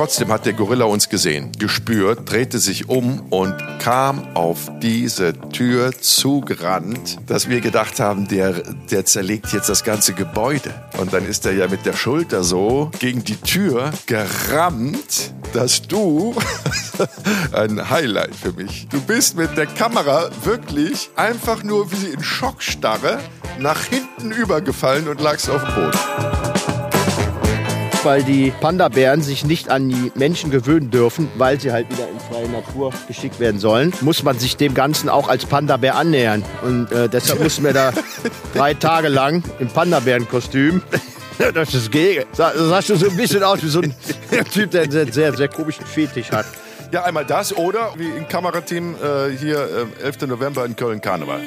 trotzdem hat der Gorilla uns gesehen, gespürt, drehte sich um und kam auf diese Tür zugerannt, dass wir gedacht haben, der, der zerlegt jetzt das ganze Gebäude. Und dann ist er ja mit der Schulter so gegen die Tür gerammt, dass du, ein Highlight für mich, du bist mit der Kamera wirklich einfach nur wie in Schockstarre nach hinten übergefallen und lagst auf dem Boden weil die Panda-Bären sich nicht an die Menschen gewöhnen dürfen, weil sie halt wieder in freie Natur geschickt werden sollen, muss man sich dem Ganzen auch als Panda-Bär annähern. Und äh, deshalb mussten wir da drei Tage lang im Panda-Bären-Kostüm das ist gegen. Das sah schon so ein bisschen aus wie so ein Typ, der einen sehr, sehr komischen Fetisch hat. Ja, einmal das oder wie im Kamerateam äh, hier äh, 11. November in Köln Karneval.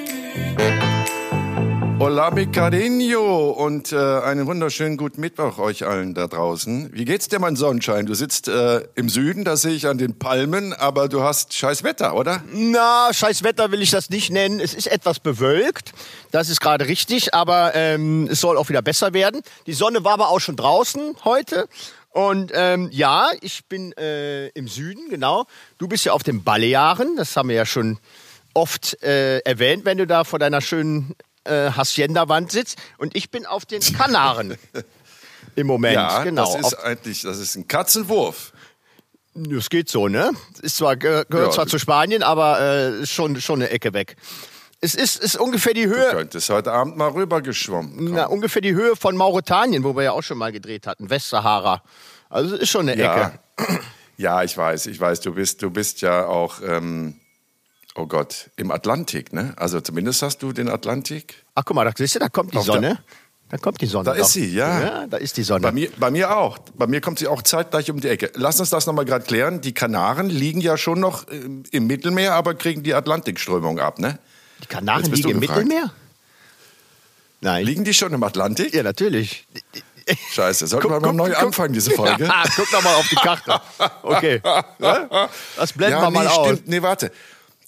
Hola mi cariño und äh, einen wunderschönen guten Mittwoch euch allen da draußen. Wie geht's dir, mein Sonnenschein? Du sitzt äh, im Süden, das sehe ich an den Palmen, aber du hast scheiß Wetter, oder? Na, scheiß Wetter will ich das nicht nennen. Es ist etwas bewölkt, das ist gerade richtig, aber ähm, es soll auch wieder besser werden. Die Sonne war aber auch schon draußen heute. Und ähm, ja, ich bin äh, im Süden, genau. Du bist ja auf den Balearen, das haben wir ja schon oft äh, erwähnt, wenn du da vor deiner schönen äh, Hacienda-Wand sitzt und ich bin auf den Kanaren im Moment. Ja, genau. das ist eigentlich, das ist ein Katzenwurf. Das geht so, ne? Ist zwar gehört Ja. zwar zu Spanien, aber äh, ist schon schon eine Ecke weg. Es ist, ist ungefähr die Du Höhe, könntest heute Abend mal rübergeschwommen. na, ungefähr die Höhe von Mauretanien, wo wir ja auch schon mal gedreht hatten, Westsahara. Also es ist schon eine Ja. Ecke. ja, ich weiß, ich weiß, du bist, du bist ja auch, ähm, oh Gott, im Atlantik, ne? Also zumindest hast du den Atlantik. Ach guck mal, da siehst du, da kommt die Auf Sonne. Da kommt die Sonne. Da ist doch. sie, ja. Ja, da ist die Sonne. Bei mir, bei mir auch. Bei mir kommt sie auch zeitgleich um die Ecke. Lass uns das nochmal gerade klären. Die Kanaren liegen ja schon noch ähm, im Mittelmeer, aber kriegen die Atlantikströmung ab, ne? die Kanaren liegen im gefragt. Mittelmeer? Nein. Liegen die schon im Atlantik? ja, natürlich. Scheiße, sollten wir mal neu anfangen, diese Folge? Ja, guck doch mal auf die Karte. Okay. Ja? Das blenden wir mal nee, aus. stimmt. Nee, warte.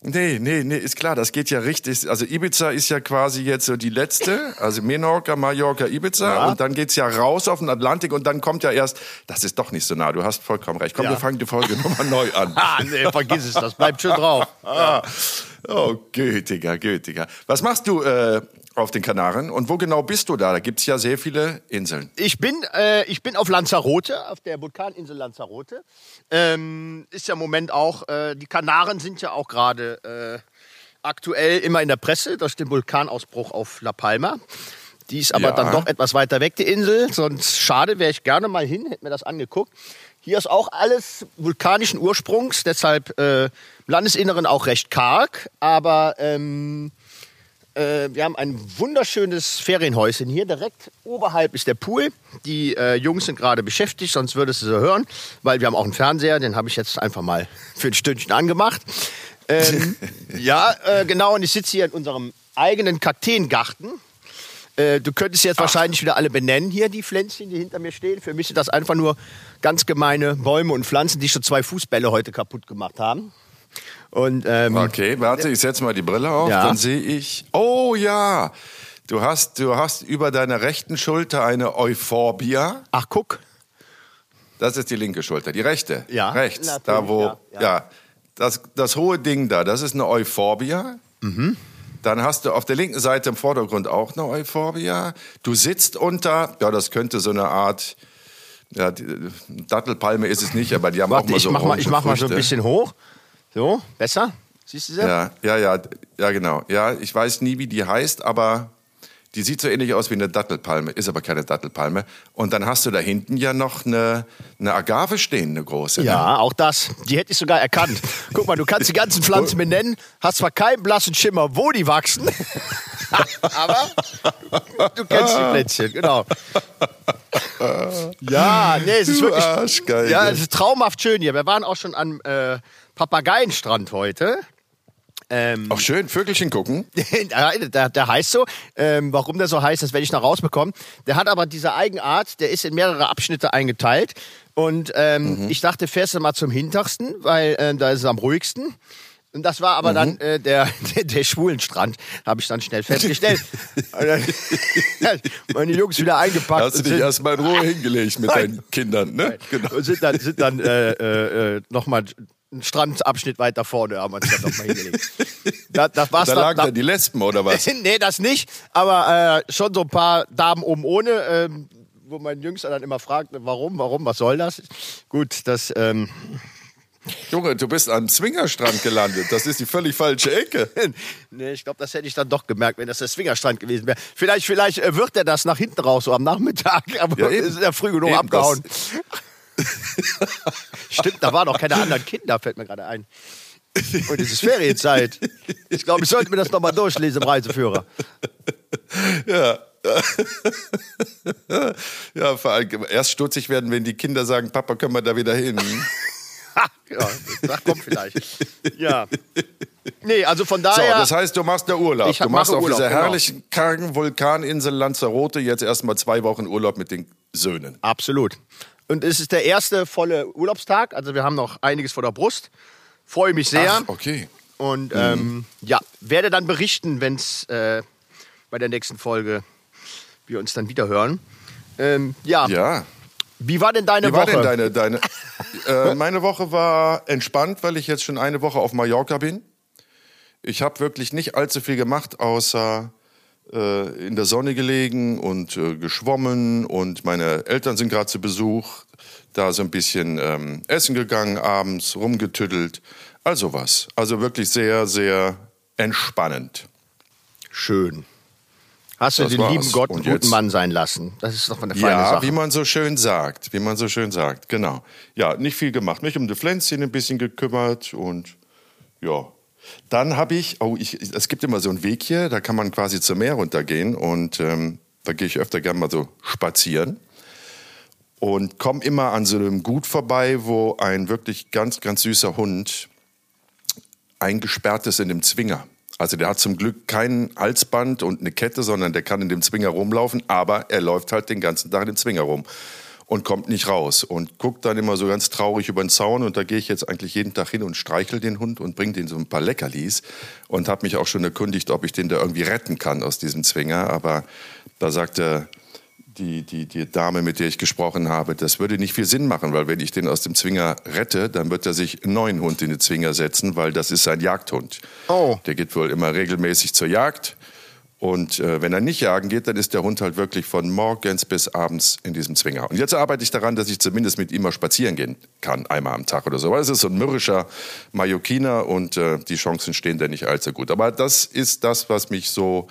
Nee, nee, nee, ist klar, das geht ja richtig. Also Ibiza ist ja quasi jetzt so die letzte, also Menorca, Mallorca, Ibiza Ja. und dann geht's ja raus auf den Atlantik und dann kommt ja erst, das ist doch nicht so nah, du hast vollkommen recht. Komm, Ja. wir fangen die Folge nochmal neu an. Ah, nee, vergiss es, das bleibt schon drauf. Ah. Oh, gütiger, gütiger. Was machst du äh, auf den Kanaren und wo genau bist du da? Da gibt's ja sehr viele Inseln. Ich bin, äh, ich bin auf Lanzarote, auf der Vulkaninsel Lanzarote. Ähm, ist ja im Moment auch, äh, die Kanaren sind ja auch gerade äh, aktuell immer in der Presse durch den Vulkanausbruch auf La Palma. Die ist aber Ja. dann doch etwas weiter weg, die Insel. Sonst schade, wäre ich gerne mal hin, hätte mir das angeguckt. Hier ist auch alles vulkanischen Ursprungs, deshalb äh, im Landesinneren auch recht karg. Aber ähm, äh, wir haben ein wunderschönes Ferienhäuschen hier. Direkt oberhalb ist der Pool. Die äh, Jungs sind gerade beschäftigt, sonst würdest du sie hören, weil wir haben auch einen Fernseher, den habe ich jetzt einfach mal für ein Stündchen angemacht. Ähm, ja, äh, genau, und ich sitze hier in unserem eigenen Kakteengarten. Äh, du könntest jetzt wahrscheinlich wieder alle benennen hier, die Pflänzchen, die hinter mir stehen. Für mich sind das einfach nur ganz gemeine Bäume und Pflanzen, die schon zwei Fußbälle heute kaputt gemacht haben. Und ähm, Okay, warte, ich setze mal die Brille auf, Ja. dann sehe ich. Oh ja, du hast, du hast über deiner rechten Schulter eine Euphorbia. ach guck, Das ist die linke Schulter, die rechte. Ja, Rechts, natürlich, da wo, ja, ja, ja. das, das hohe Ding da, das ist eine Euphorbia. Mhm. Dann hast du auf der linken Seite im Vordergrund auch eine Euphorbia. Du sitzt unter, ja, das könnte so eine Art, ja, die, Dattelpalme ist es nicht, aber die haben auch warte, mal ich so mach mal, ich mach mal so ein bisschen hoch. So, besser? Siehst du sie? Ja, ja, ja, ja, genau. Ja, ich weiß nie, wie die heißt, aber die sieht so ähnlich aus wie eine Dattelpalme, ist aber keine Dattelpalme. Und dann hast du da hinten ja noch eine, eine Agave stehen, eine große. Ne? Ja, auch das. Die hätte ich sogar erkannt. Guck mal, du kannst die ganzen Pflanzen benennen, hast zwar keinen blassen Schimmer, wo die wachsen, aber du, kennst die Plätzchen, genau. Ja, nee, es ist wirklich. Arschgeige. Ja, es ist traumhaft schön hier. Wir waren auch schon am äh, Papageienstrand heute. Ähm, Auch schön, Vögelchen gucken. Der, der heißt so. Ähm, warum der so heißt, das werde ich noch rausbekommen. Der hat aber diese Eigenart, der ist in mehrere Abschnitte eingeteilt. Und ähm, ich dachte, fährst du mal zum hintersten, weil äh, da ist es am ruhigsten. Und das war aber dann äh, der, der, der Schwulenstrand, habe ich dann schnell festgestellt. Und dann- Meine Jungs wieder eingepackt. Hast du dich sind- erstmal in Ruhe hingelegt mit deinen Kindern, ne? Genau. und sind dann, sind dann äh, äh, äh, nochmal einen Strandabschnitt weiter vorne, haben wir uns dann nochmal hingelegt. Da, das war's Da lagen dann die Lesben oder was? nee, das nicht, aber äh, schon so ein paar Damen oben ohne, ähm, wo mein Jüngster dann immer fragt, warum, warum, was soll das? Gut, das, ähm, Junge, du bist am Swingerstrand gelandet. Das ist die völlig falsche Ecke. nee, ich glaube, das hätte ich dann doch gemerkt, wenn das der Swingerstrand gewesen wäre. Vielleicht, vielleicht äh, wird er das nach hinten raus, so am Nachmittag, aber Ja, ist ja früh genug Eben, abgehauen. Stimmt, da waren auch keine anderen Kinder, fällt mir gerade ein. Und es ist Ferienzeit. Ich glaube, ich sollte mir das nochmal durchlesen im Reiseführer. Ja. ja, vor allem erst stutzig werden, wenn die Kinder sagen, Papa, können wir da wieder hin? Ja, das kommt vielleicht. Ja. Nee, also von So, daher. das heißt, du machst da Urlaub. Ich du machst auf Urlaub, dieser genau. herrlichen, kargen Vulkaninsel Lanzarote jetzt erstmal zwei Wochen Urlaub mit den Söhnen. Absolut. Und es ist der erste volle Urlaubstag. Also wir haben noch einiges vor der Brust. Freue mich sehr. Ach, okay. Und ähm, ja, werde dann berichten, wenn es äh, bei der nächsten Folge wir uns dann wieder hören. Ähm, ja. Ja. wie war denn deine Wie war Woche? denn deine, deine äh, meine Woche war entspannt, weil ich jetzt schon eine Woche auf Mallorca bin. Ich habe wirklich nicht allzu viel gemacht, außer äh, in der Sonne gelegen und äh, geschwommen und meine Eltern sind gerade zu Besuch, da so ein bisschen ähm, essen gegangen abends, rumgetüddelt, also was. Also wirklich sehr, sehr entspannend. Schön. Hast du Das den war's. lieben Gott einen guten Mann sein lassen? Das ist doch eine feine Ja, Sache. wie man so schön sagt, wie man so schön sagt, genau. Ja, nicht viel gemacht, mich um die Pflänzchen ein bisschen gekümmert und ja. Dann habe ich, oh, ich, es gibt immer so einen Weg hier, da kann man quasi zum Meer runtergehen und ähm, da gehe ich öfter gerne mal so spazieren und komme immer an so einem Gut vorbei, wo ein wirklich ganz, ganz süßer Hund eingesperrt ist in dem Zwinger. Also der hat zum Glück kein Halsband und eine Kette, sondern der kann in dem Zwinger rumlaufen, aber er läuft halt den ganzen Tag in dem Zwinger rum und kommt nicht raus und guckt dann immer so ganz traurig über den Zaun und da gehe ich jetzt eigentlich jeden Tag hin und streichel den Hund und bringe den so ein paar Leckerlis und habe mich auch schon erkundigt, ob ich den da irgendwie retten kann aus diesem Zwinger, aber da sagte die, die, die Dame, mit der ich gesprochen habe, das würde nicht viel Sinn machen, weil wenn ich den aus dem Zwinger rette, dann wird er sich einen neuen Hund in den Zwinger setzen, weil das ist sein Jagdhund. Oh. Der geht wohl immer regelmäßig zur Jagd. Und äh, wenn er nicht jagen geht, dann ist der Hund halt wirklich von morgens bis abends in diesem Zwinger. Und jetzt arbeite ich daran, dass ich zumindest mit ihm mal spazieren gehen kann, einmal am Tag oder so. Weil es ist so ein mürrischer Mallorquiner und äh, die Chancen stehen da nicht allzu gut. Aber das ist das, was mich so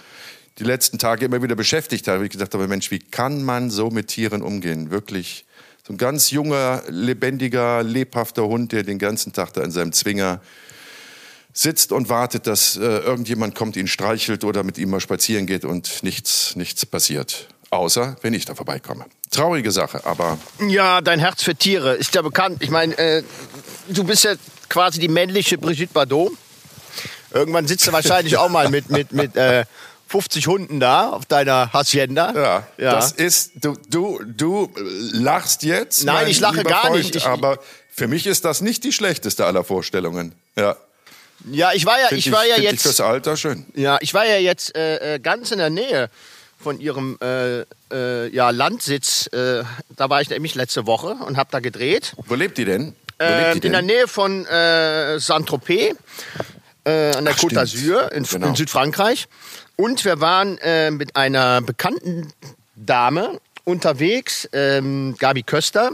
die letzten Tage immer wieder beschäftigt hat. Ich gedacht habe, Mensch, wie kann man so mit Tieren umgehen? Wirklich so ein ganz junger, lebendiger, lebhafter Hund, der den ganzen Tag da in seinem Zwinger sitzt und wartet, dass äh, irgendjemand kommt, ihn streichelt oder mit ihm mal spazieren geht und nichts, nichts passiert. Außer, wenn ich da vorbeikomme. Traurige Sache, aber Ja, dein Herz für Tiere ist ja bekannt. Ich meine, äh, du bist ja quasi die männliche Brigitte Bardot. Irgendwann sitzt du wahrscheinlich auch mal mit, mit, mit äh, 50 Hunden da auf deiner Hacienda. ja, ja. das ist, du, du, du lachst jetzt. Nein, ich lache gar Freund, nicht. Ich- aber für mich ist das nicht die schlechteste aller Vorstellungen. Ja, ja, ich war ja, find ich war ja find Ich jetzt, fürs Alter schön. ja, ich war ja jetzt äh, äh, ganz in der Nähe von ihrem äh, äh, ja, Landsitz. Äh, da war ich nämlich letzte Woche und habe da gedreht. Wo lebt die denn? Wo Äh, lebt die in der denn? Nähe von äh, Saint-Tropez, äh, an der Ach, Côte d'Azur in, Genau. in Südfrankreich. Und wir waren äh, mit einer bekannten Dame unterwegs, ähm, Gabi Köster.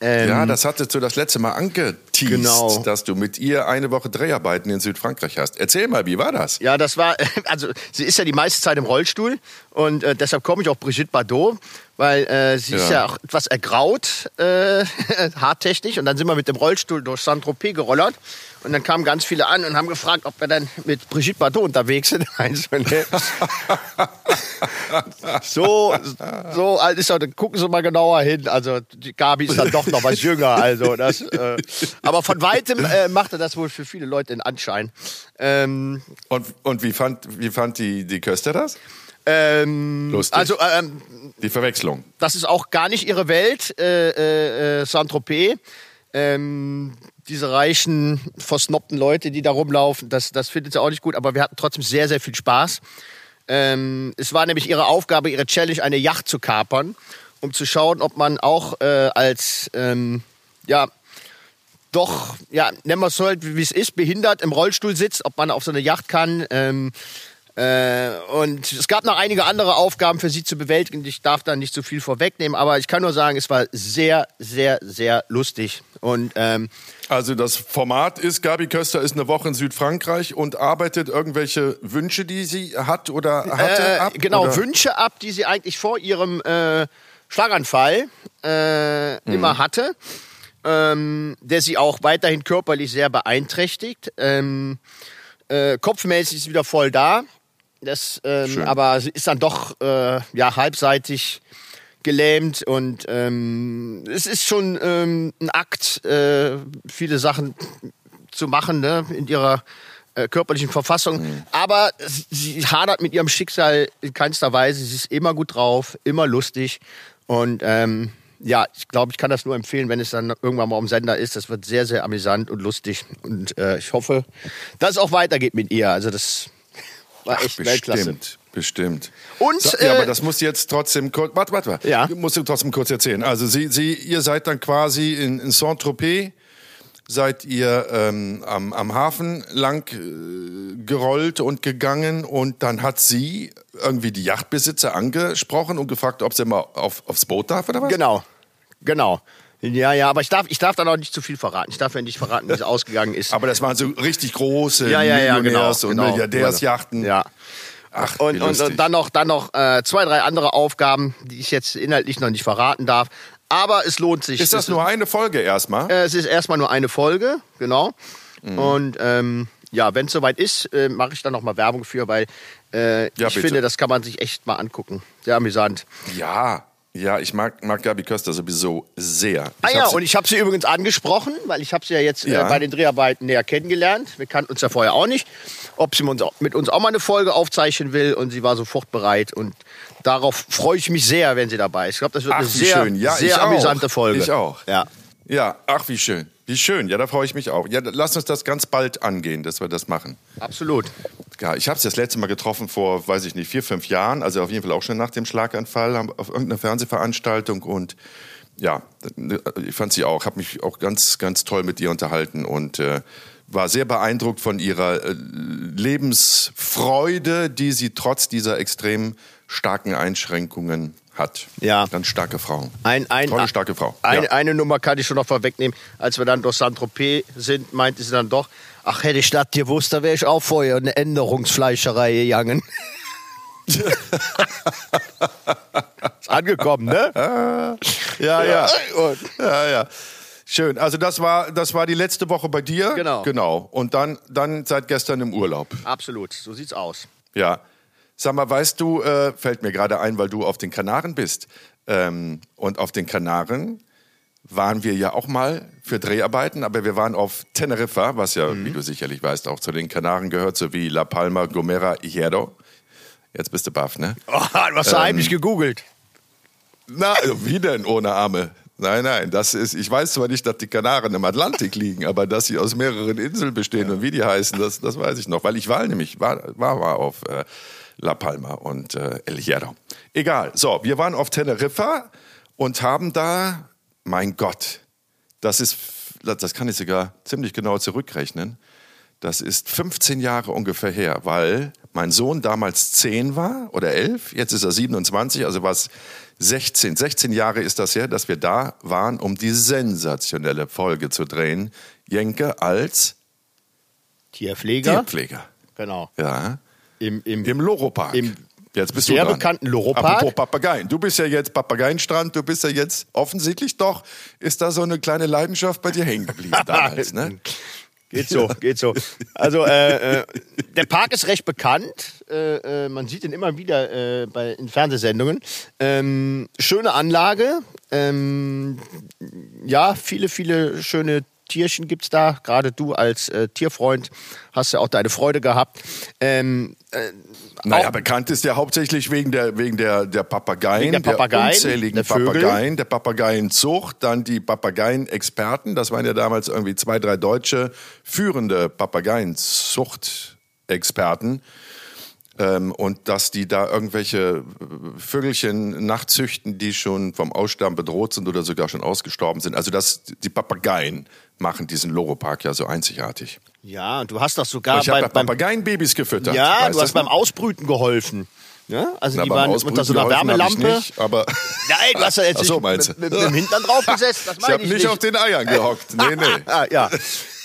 Ähm, Ja, das hattest du das letzte Mal angeteased, Genau. dass du mit ihr eine Woche Dreharbeiten in Südfrankreich hast. Erzähl mal, wie war das? Ja, das war, also sie ist ja die meiste Zeit im Rollstuhl und äh, deshalb komme ich auch Brigitte Bardot, weil äh, sie ist Ja. ja auch etwas ergraut, äh, haartechnisch. Und dann sind wir mit dem Rollstuhl durch Saint-Tropez gerollert und dann kamen ganz viele an und haben gefragt, ob wir dann mit Brigitte Bardot unterwegs sind. Also, ne? so, so alt ist er, dann gucken Sie mal genauer hin. Also die Gabi ist dann doch noch was jünger. Also das, äh, aber von weitem äh, machte das wohl für viele Leute den Anschein. Ähm, Und, und wie fand, wie fand die, die Köster das? ähm, Lustig. also ähm, Die Verwechslung. das ist auch gar nicht ihre Welt, äh, äh, äh, Saint-Tropez. Ähm, diese reichen, versnobten Leute, die da rumlaufen, das, das findet sie auch nicht gut, aber wir hatten trotzdem sehr, sehr viel Spaß. Ähm, es war nämlich ihre Aufgabe, ihre Challenge, eine Yacht zu kapern, um zu schauen, ob man auch äh, als, ähm, ja, doch, ja, nennen wir es halt, wie es ist, behindert im Rollstuhl sitzt, ob man auf so eine Yacht kann. Ähm, äh, und es gab noch einige andere Aufgaben für sie zu bewältigen. Ich darf da nicht so viel vorwegnehmen, aber ich kann nur sagen, es war sehr, sehr, sehr lustig. Und ähm, also das Format ist, Gabi Köster ist eine Woche in Südfrankreich und arbeitet irgendwelche Wünsche, die sie hat oder hatte, äh, ab? Genau, oder? Wünsche ab, die sie eigentlich vor ihrem äh, Schlaganfall äh, Mhm. immer hatte, ähm, der sie auch weiterhin körperlich sehr beeinträchtigt. Ähm, äh, kopfmäßig ist sie wieder voll da. Das, ähm, Schön. aber sie ist dann doch äh, ja, halbseitig gelähmt und ähm, es ist schon ähm, ein Akt, äh, viele Sachen zu machen ne, in ihrer äh, körperlichen Verfassung. Mhm. Aber sie hadert mit ihrem Schicksal in keinster Weise. Sie ist immer gut drauf, immer lustig und ähm, ja, ich glaube, ich kann das nur empfehlen, wenn es dann irgendwann mal am Sender ist. Das wird sehr, sehr amüsant und lustig. Und äh, ich hoffe, dass es auch weitergeht mit ihr. Also das war echt Weltklasse. Bestimmt, bestimmt. Und, Sa- ja, äh, aber das musst du jetzt trotzdem kurz. Warte, warte, warte. Ja. Musst du trotzdem kurz erzählen. Also Sie, Sie, ihr seid dann quasi in, in Saint-Tropez, seid ihr ähm, am, am Hafen lang äh, gerollt und gegangen und dann hat sie irgendwie die Yachtbesitzer angesprochen und gefragt, ob sie mal auf, aufs Boot darf oder was? Genau, genau. Ja, ja, aber ich darf, ich darf dann auch nicht zu viel verraten. Ich darf ja nicht verraten, wie es ausgegangen ist. Aber das waren so richtig große ja, ja, ja, genau, und genau. Milliardärsjachten. Ja. Ach, Und, und, und dann noch, dann noch äh, zwei, drei andere Aufgaben, die ich jetzt inhaltlich noch nicht verraten darf. Aber es lohnt sich. Ist das Es nur eine Folge erstmal? Äh, es ist erstmal nur eine Folge, genau. Mhm. Und ähm, ja, wenn es soweit ist, äh, mache ich dann noch mal Werbung für, weil äh, Ja, ich bitte. finde, das kann man sich echt mal angucken. Sehr amüsant. Ja, ja, ich mag, mag Gabi Köster sowieso sehr. Ah Ich ja, hab sie- und ich habe sie übrigens angesprochen, weil ich habe sie ja jetzt Ja. Äh, bei den Dreharbeiten näher kennengelernt. Wir kannten uns ja vorher auch nicht. Ob sie mit uns, auch- mit uns auch mal eine Folge aufzeichnen will und sie war sofort bereit und darauf freue ich mich sehr, wenn sie dabei ist. Ich glaube, das wird Ach, eine sehr, schön. Ja, sehr auch. amüsante Folge. Ich auch. Ja. Ja, ach, wie schön. Wie schön. Ja, da freue ich mich auch. Ja, lass uns das ganz bald angehen, dass wir das machen. Absolut. Ja, ich habe es das letzte Mal getroffen vor, weiß ich nicht, vier, fünf Jahren. Also auf jeden Fall auch schon nach dem Schlaganfall auf irgendeiner Fernsehveranstaltung. Und ja, ich fand sie auch, habe mich auch ganz, ganz toll mit ihr unterhalten und äh, war sehr beeindruckt von ihrer äh, Lebensfreude, die sie trotz dieser extrem starken Einschränkungen hat. Ja. Ganz starke Frau. Ein, ein, Tolle, starke Frau. Ein, Ja. Eine Nummer kann ich schon noch vorwegnehmen. Als wir dann durch Saint-Tropez sind, meinte sie dann doch, ach, hätte ich das gewusst, da wäre ich auch vorher in eine Änderungsfleischerei gegangen. Ist angekommen, ne? Ja, ja. Ja, ja. Schön. Also das war, das war die letzte Woche bei dir. Genau. Genau. Und dann, dann seit gestern im Urlaub. absolut, so sieht's aus. Ja. Sag mal, weißt du, äh, fällt mir gerade ein, weil du auf den Kanaren bist. Ähm, und auf den Kanaren waren wir ja auch mal für Dreharbeiten, aber wir waren auf Teneriffa, was ja, wie du sicherlich weißt, auch zu den Kanaren gehört, sowie La Palma, Gomera, Hierro. Jetzt bist du baff, ne? Oh, du hast ja heimlich gegoogelt. Na, also wie denn ohne Arme? Nein, nein, das ist, ich weiß zwar nicht, dass die Kanaren im Atlantik liegen, aber dass sie aus mehreren Inseln bestehen und wie die heißen, das, das weiß ich noch, weil ich war nämlich, war, war, war auf äh, La Palma und äh, El Hierro. Egal, so, wir waren auf Teneriffa und haben da, mein Gott, das ist, das kann ich sogar ziemlich genau zurückrechnen, das ist 15 Jahre ungefähr her, weil mein Sohn damals 10 war oder 11, jetzt ist er 27, also war es 16. 16 Jahre ist das her, dass wir da waren, um die sensationelle Folge zu drehen. Jenke als Tierpfleger. Tierpfleger. Genau. Ja. Im, im, Im Loropark. Im jetzt bist sehr du dran. bekannten Loropark. Apropos Papageien. Du bist ja jetzt Papageienstrand, du bist ja jetzt offensichtlich doch, ist da so eine kleine Leidenschaft bei dir hängen geblieben damals, ne? Geht so, geht so. Also äh, äh, der Park ist recht bekannt. Äh, äh, man sieht ihn immer wieder äh, bei, in Fernsehsendungen. Ähm, schöne Anlage. Ähm, ja, viele, viele schöne Tierchen gibt's da. Gerade du als äh, Tierfreund hast ja auch deine Freude gehabt. Ähm, äh, Naja, bekannt ist der hauptsächlich wegen der, wegen der, der Papageien, Wegen der Papageien, unzähligen der. Papageien, der Papageienzucht, dann die Papageien-Experten, das waren ja damals irgendwie zwei, drei deutsche führende Papageienzucht-Experten. Ähm, und dass die da irgendwelche äh, Vögelchen nachzüchten, die schon vom Aussterben bedroht sind oder sogar schon ausgestorben sind. Also das, die Papageien machen diesen Loro-Park ja so einzigartig. ja, und du hast doch sogar ich habe ja beim, Papageienbabys gefüttert. ja, du hast beim Ausbrüten geholfen. Ja, also Na, die waren unter so einer Wärmelampe. Nicht, aber Nein, du hast ja jetzt so, mit, mit, mit dem Hintern draufgesetzt. Das ich meine habe ich nicht, nicht. auf den Eiern gehockt. Nee, nee. Ja.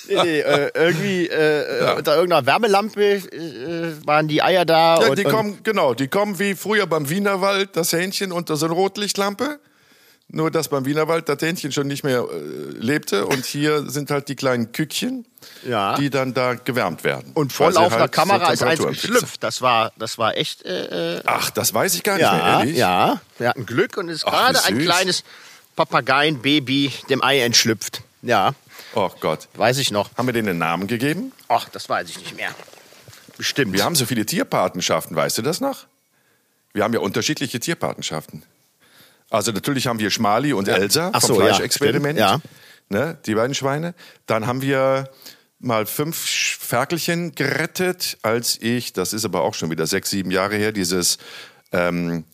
Nee, nee, äh, irgendwie äh, unter irgendeiner Wärmelampe äh, waren die Eier da. Ja, und, die kommen, genau, die kommen wie früher beim Wienerwald, das Hähnchen unter so einer Rotlichtlampe. Nur, dass beim Wienerwald das Hähnchen schon nicht mehr äh, lebte und hier sind halt die kleinen Kükchen, Ja. die dann da gewärmt werden. und vor laufender halt Kamera ist eins geschlüpft. Das war, das war echt. Äh, äh, Ach, das weiß ich gar nicht mehr, ja, ehrlich. ja. Wir hatten Glück und es ist gerade ein kleines Papageienbaby dem Ei entschlüpft. Ja, Oh Gott. weiß ich noch. Haben wir denen einen Namen gegeben? Ach, das weiß ich nicht mehr. Bestimmt. Wir haben so viele Tierpatenschaften, weißt du das noch? Wir haben ja unterschiedliche Tierpatenschaften. Also natürlich haben wir Schmali und Elsa Ach vom so, ja, Fleischexperiment. stimmt, Ne, die beiden Schweine. Dann haben wir mal fünf Ferkelchen gerettet, als ich, das ist aber auch schon wieder sechs, sieben Jahre her, dieses ähm,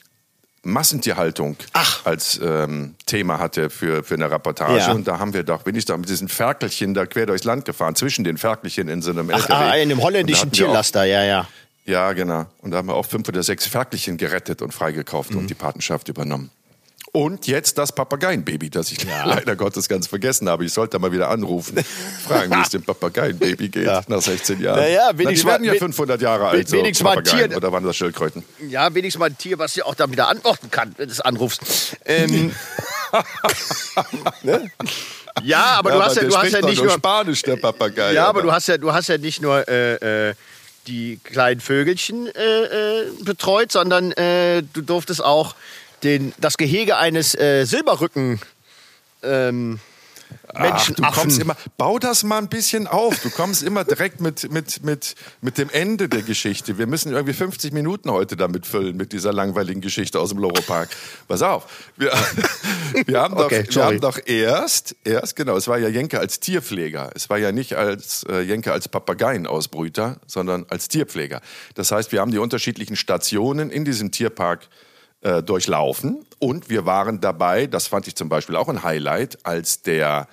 Massentierhaltung Ach. als ähm, Thema hatte für, für eine Reportage. Ja. Und da haben wir doch, bin ich da mit diesen Ferkelchen da quer durchs Land gefahren, zwischen den Ferkelchen in so einem Ach, LKW. ah, in da holländischen wir auch- Tierlaster, ja, ja. ja, genau. Und da haben wir auch fünf oder sechs Ferkelchen gerettet und freigekauft Mhm. und die Patenschaft übernommen. Und jetzt das Papageienbaby, das ich leider Gottes ganz vergessen habe. Ich sollte mal wieder anrufen, fragen, wie es dem Papageienbaby geht Ja. nach 16 Jahren. Na ja, Na, wenigstens die werden ja mal- 500 Jahre alt, so wenigstens mal. Tier- Oder waren das Schildkröten? Ja, wenigstens mal ein Tier, was dir auch dann wieder antworten kann, wenn du es anrufst. Ähm, ne? Ja, aber du hast ja, du hast ja nicht nur. Spanisch, der Papagei. Ja, aber du hast ja, du hast ja nicht nur äh, äh, die kleinen Vögelchen äh, äh, betreut, sondern äh, du durftest auch den, das Gehege eines äh, Silberrücken ähm, Ach, du kommst immer, bau das mal ein bisschen auf. Du kommst immer direkt mit, mit, mit, mit dem Ende der Geschichte. Wir müssen irgendwie 50 Minuten heute damit füllen, mit dieser langweiligen Geschichte aus dem Loro Park. Pass auf. Wir, wir, haben, doch, Okay, wir sorry. haben doch erst, erst, genau, es war ja Jenke als Tierpfleger. Es war ja nicht als äh, Jenke als Papageienausbrüter, sondern als Tierpfleger. Das heißt, wir haben die unterschiedlichen Stationen in diesem Tierpark äh, durchlaufen und wir waren dabei, das fand ich zum Beispiel auch ein Highlight, als der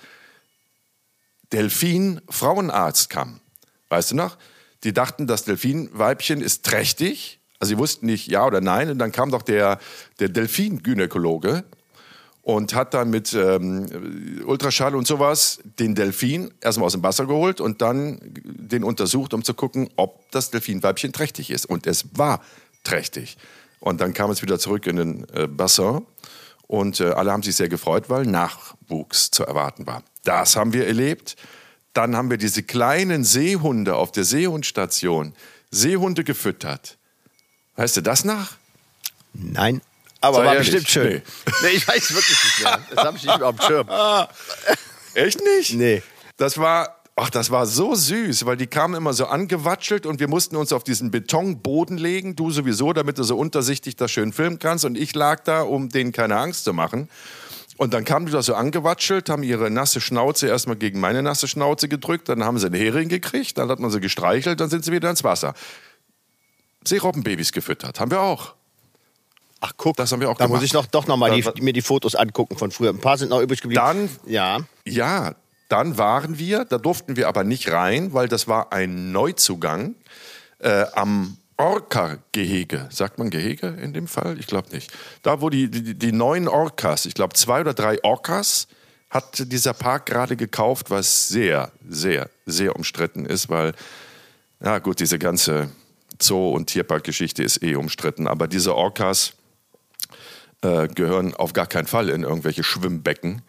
Delfin-Frauenarzt kam. Weißt du noch? Die dachten, das Delfinweibchen ist trächtig. Also sie wussten nicht ja oder nein. Und dann kam doch der, der Delfin-Gynäkologe und hat dann mit ähm, Ultraschall und sowas den Delfin erstmal aus dem Wasser geholt und dann den untersucht, um zu gucken, ob das Delfinweibchen trächtig ist. Und es war trächtig. Und dann kam es wieder zurück in den äh, Bassin und äh, alle haben sich sehr gefreut, weil Nachwuchs zu erwarten war. Das haben wir erlebt. Dann haben wir diese kleinen Seehunde auf der Seehundstation, Seehunde gefüttert. Weißt du das nach? Nein. Aber Sei war ehrlich. bestimmt schön. Nee. Nee. ich weiß wirklich nicht mehr. Das habe ich nicht mehr auf dem Schirm. Echt nicht? Nee. Das war, ach, das war so süß, weil die kamen immer so angewatschelt und wir mussten uns auf diesen Betonboden legen, du sowieso, damit du so untersichtig das schön filmen kannst. Und ich lag da, um denen keine Angst zu machen. Und dann kamen die da so angewatschelt, haben ihre nasse Schnauze erstmal gegen meine nasse Schnauze gedrückt, dann haben sie einen Hering gekriegt, dann hat man sie gestreichelt, dann sind sie wieder ins Wasser. Seerobbenbabys gefüttert, haben wir auch. Ach, guck. Das haben wir auch Da gemacht. muss ich noch, doch noch mal Da- die, mir die Fotos angucken von früher. Ein paar sind noch übrig geblieben. Dann- Ja. Ja, dann waren wir, da durften wir aber nicht rein, weil das war ein Neuzugang äh, am Orca-Gehege. Sagt man Gehege in dem Fall? Ich glaube nicht. Da, wo die, die, die neuen Orcas, ich glaube zwei oder drei Orcas, hat dieser Park gerade gekauft, was sehr, sehr, sehr umstritten ist, weil, ja gut, diese ganze Zoo- und Tierparkgeschichte ist eh umstritten, aber diese Orcas äh, gehören auf gar keinen Fall in irgendwelche Schwimmbecken.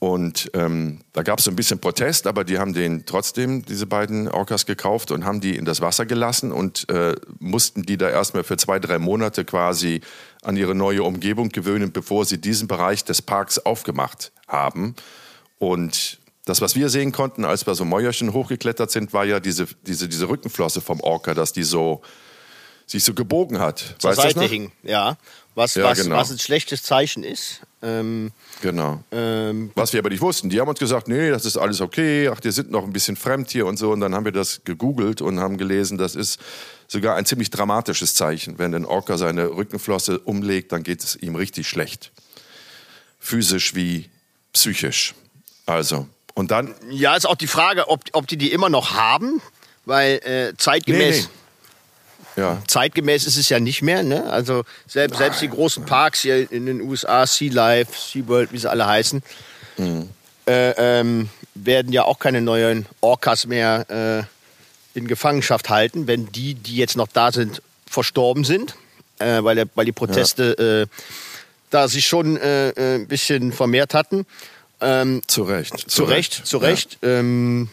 Und ähm, da gab es so ein bisschen Protest, aber die haben den trotzdem, diese beiden Orcas, gekauft und haben die in das Wasser gelassen und äh, mussten die da erstmal für zwei, drei Monate quasi an ihre neue Umgebung gewöhnen, bevor sie diesen Bereich des Parks aufgemacht haben. Und Das, was wir sehen konnten, als wir so Mäuerchen hochgeklettert sind, war ja diese, diese, diese Rückenflosse vom Orca, dass die so sich so gebogen hat. Zur weißt Seite hing, ja. Was, Ja, was, genau. was ein schlechtes Zeichen ist. Ähm, Genau. ähm, Was wir aber nicht wussten. Die haben uns gesagt, nee, das ist alles okay. Ach, die sind noch ein bisschen fremd hier und so. Und dann haben wir das gegoogelt und haben gelesen, das ist sogar ein ziemlich dramatisches Zeichen. Wenn ein Orca seine Rückenflosse umlegt, dann geht es ihm richtig schlecht. Physisch wie psychisch. Also. Und dann, ja, ist auch die Frage, ob, ob die die immer noch haben, weil äh, zeitgemäß. Nee, nee. Ja, Zeitgemäß ist es ja nicht mehr, ne? Also selbst, selbst die großen Parks hier in den USA, Sea Life, SeaWorld, wie sie alle heißen, Mhm. äh, ähm, werden ja auch keine neuen Orcas mehr äh, in Gefangenschaft halten, wenn die, die jetzt noch da sind, verstorben sind, äh, weil, weil die Proteste äh, da sich schon äh, äh, ein bisschen vermehrt hatten. Ähm, zu Recht. zu Recht, zu Recht. Ähm,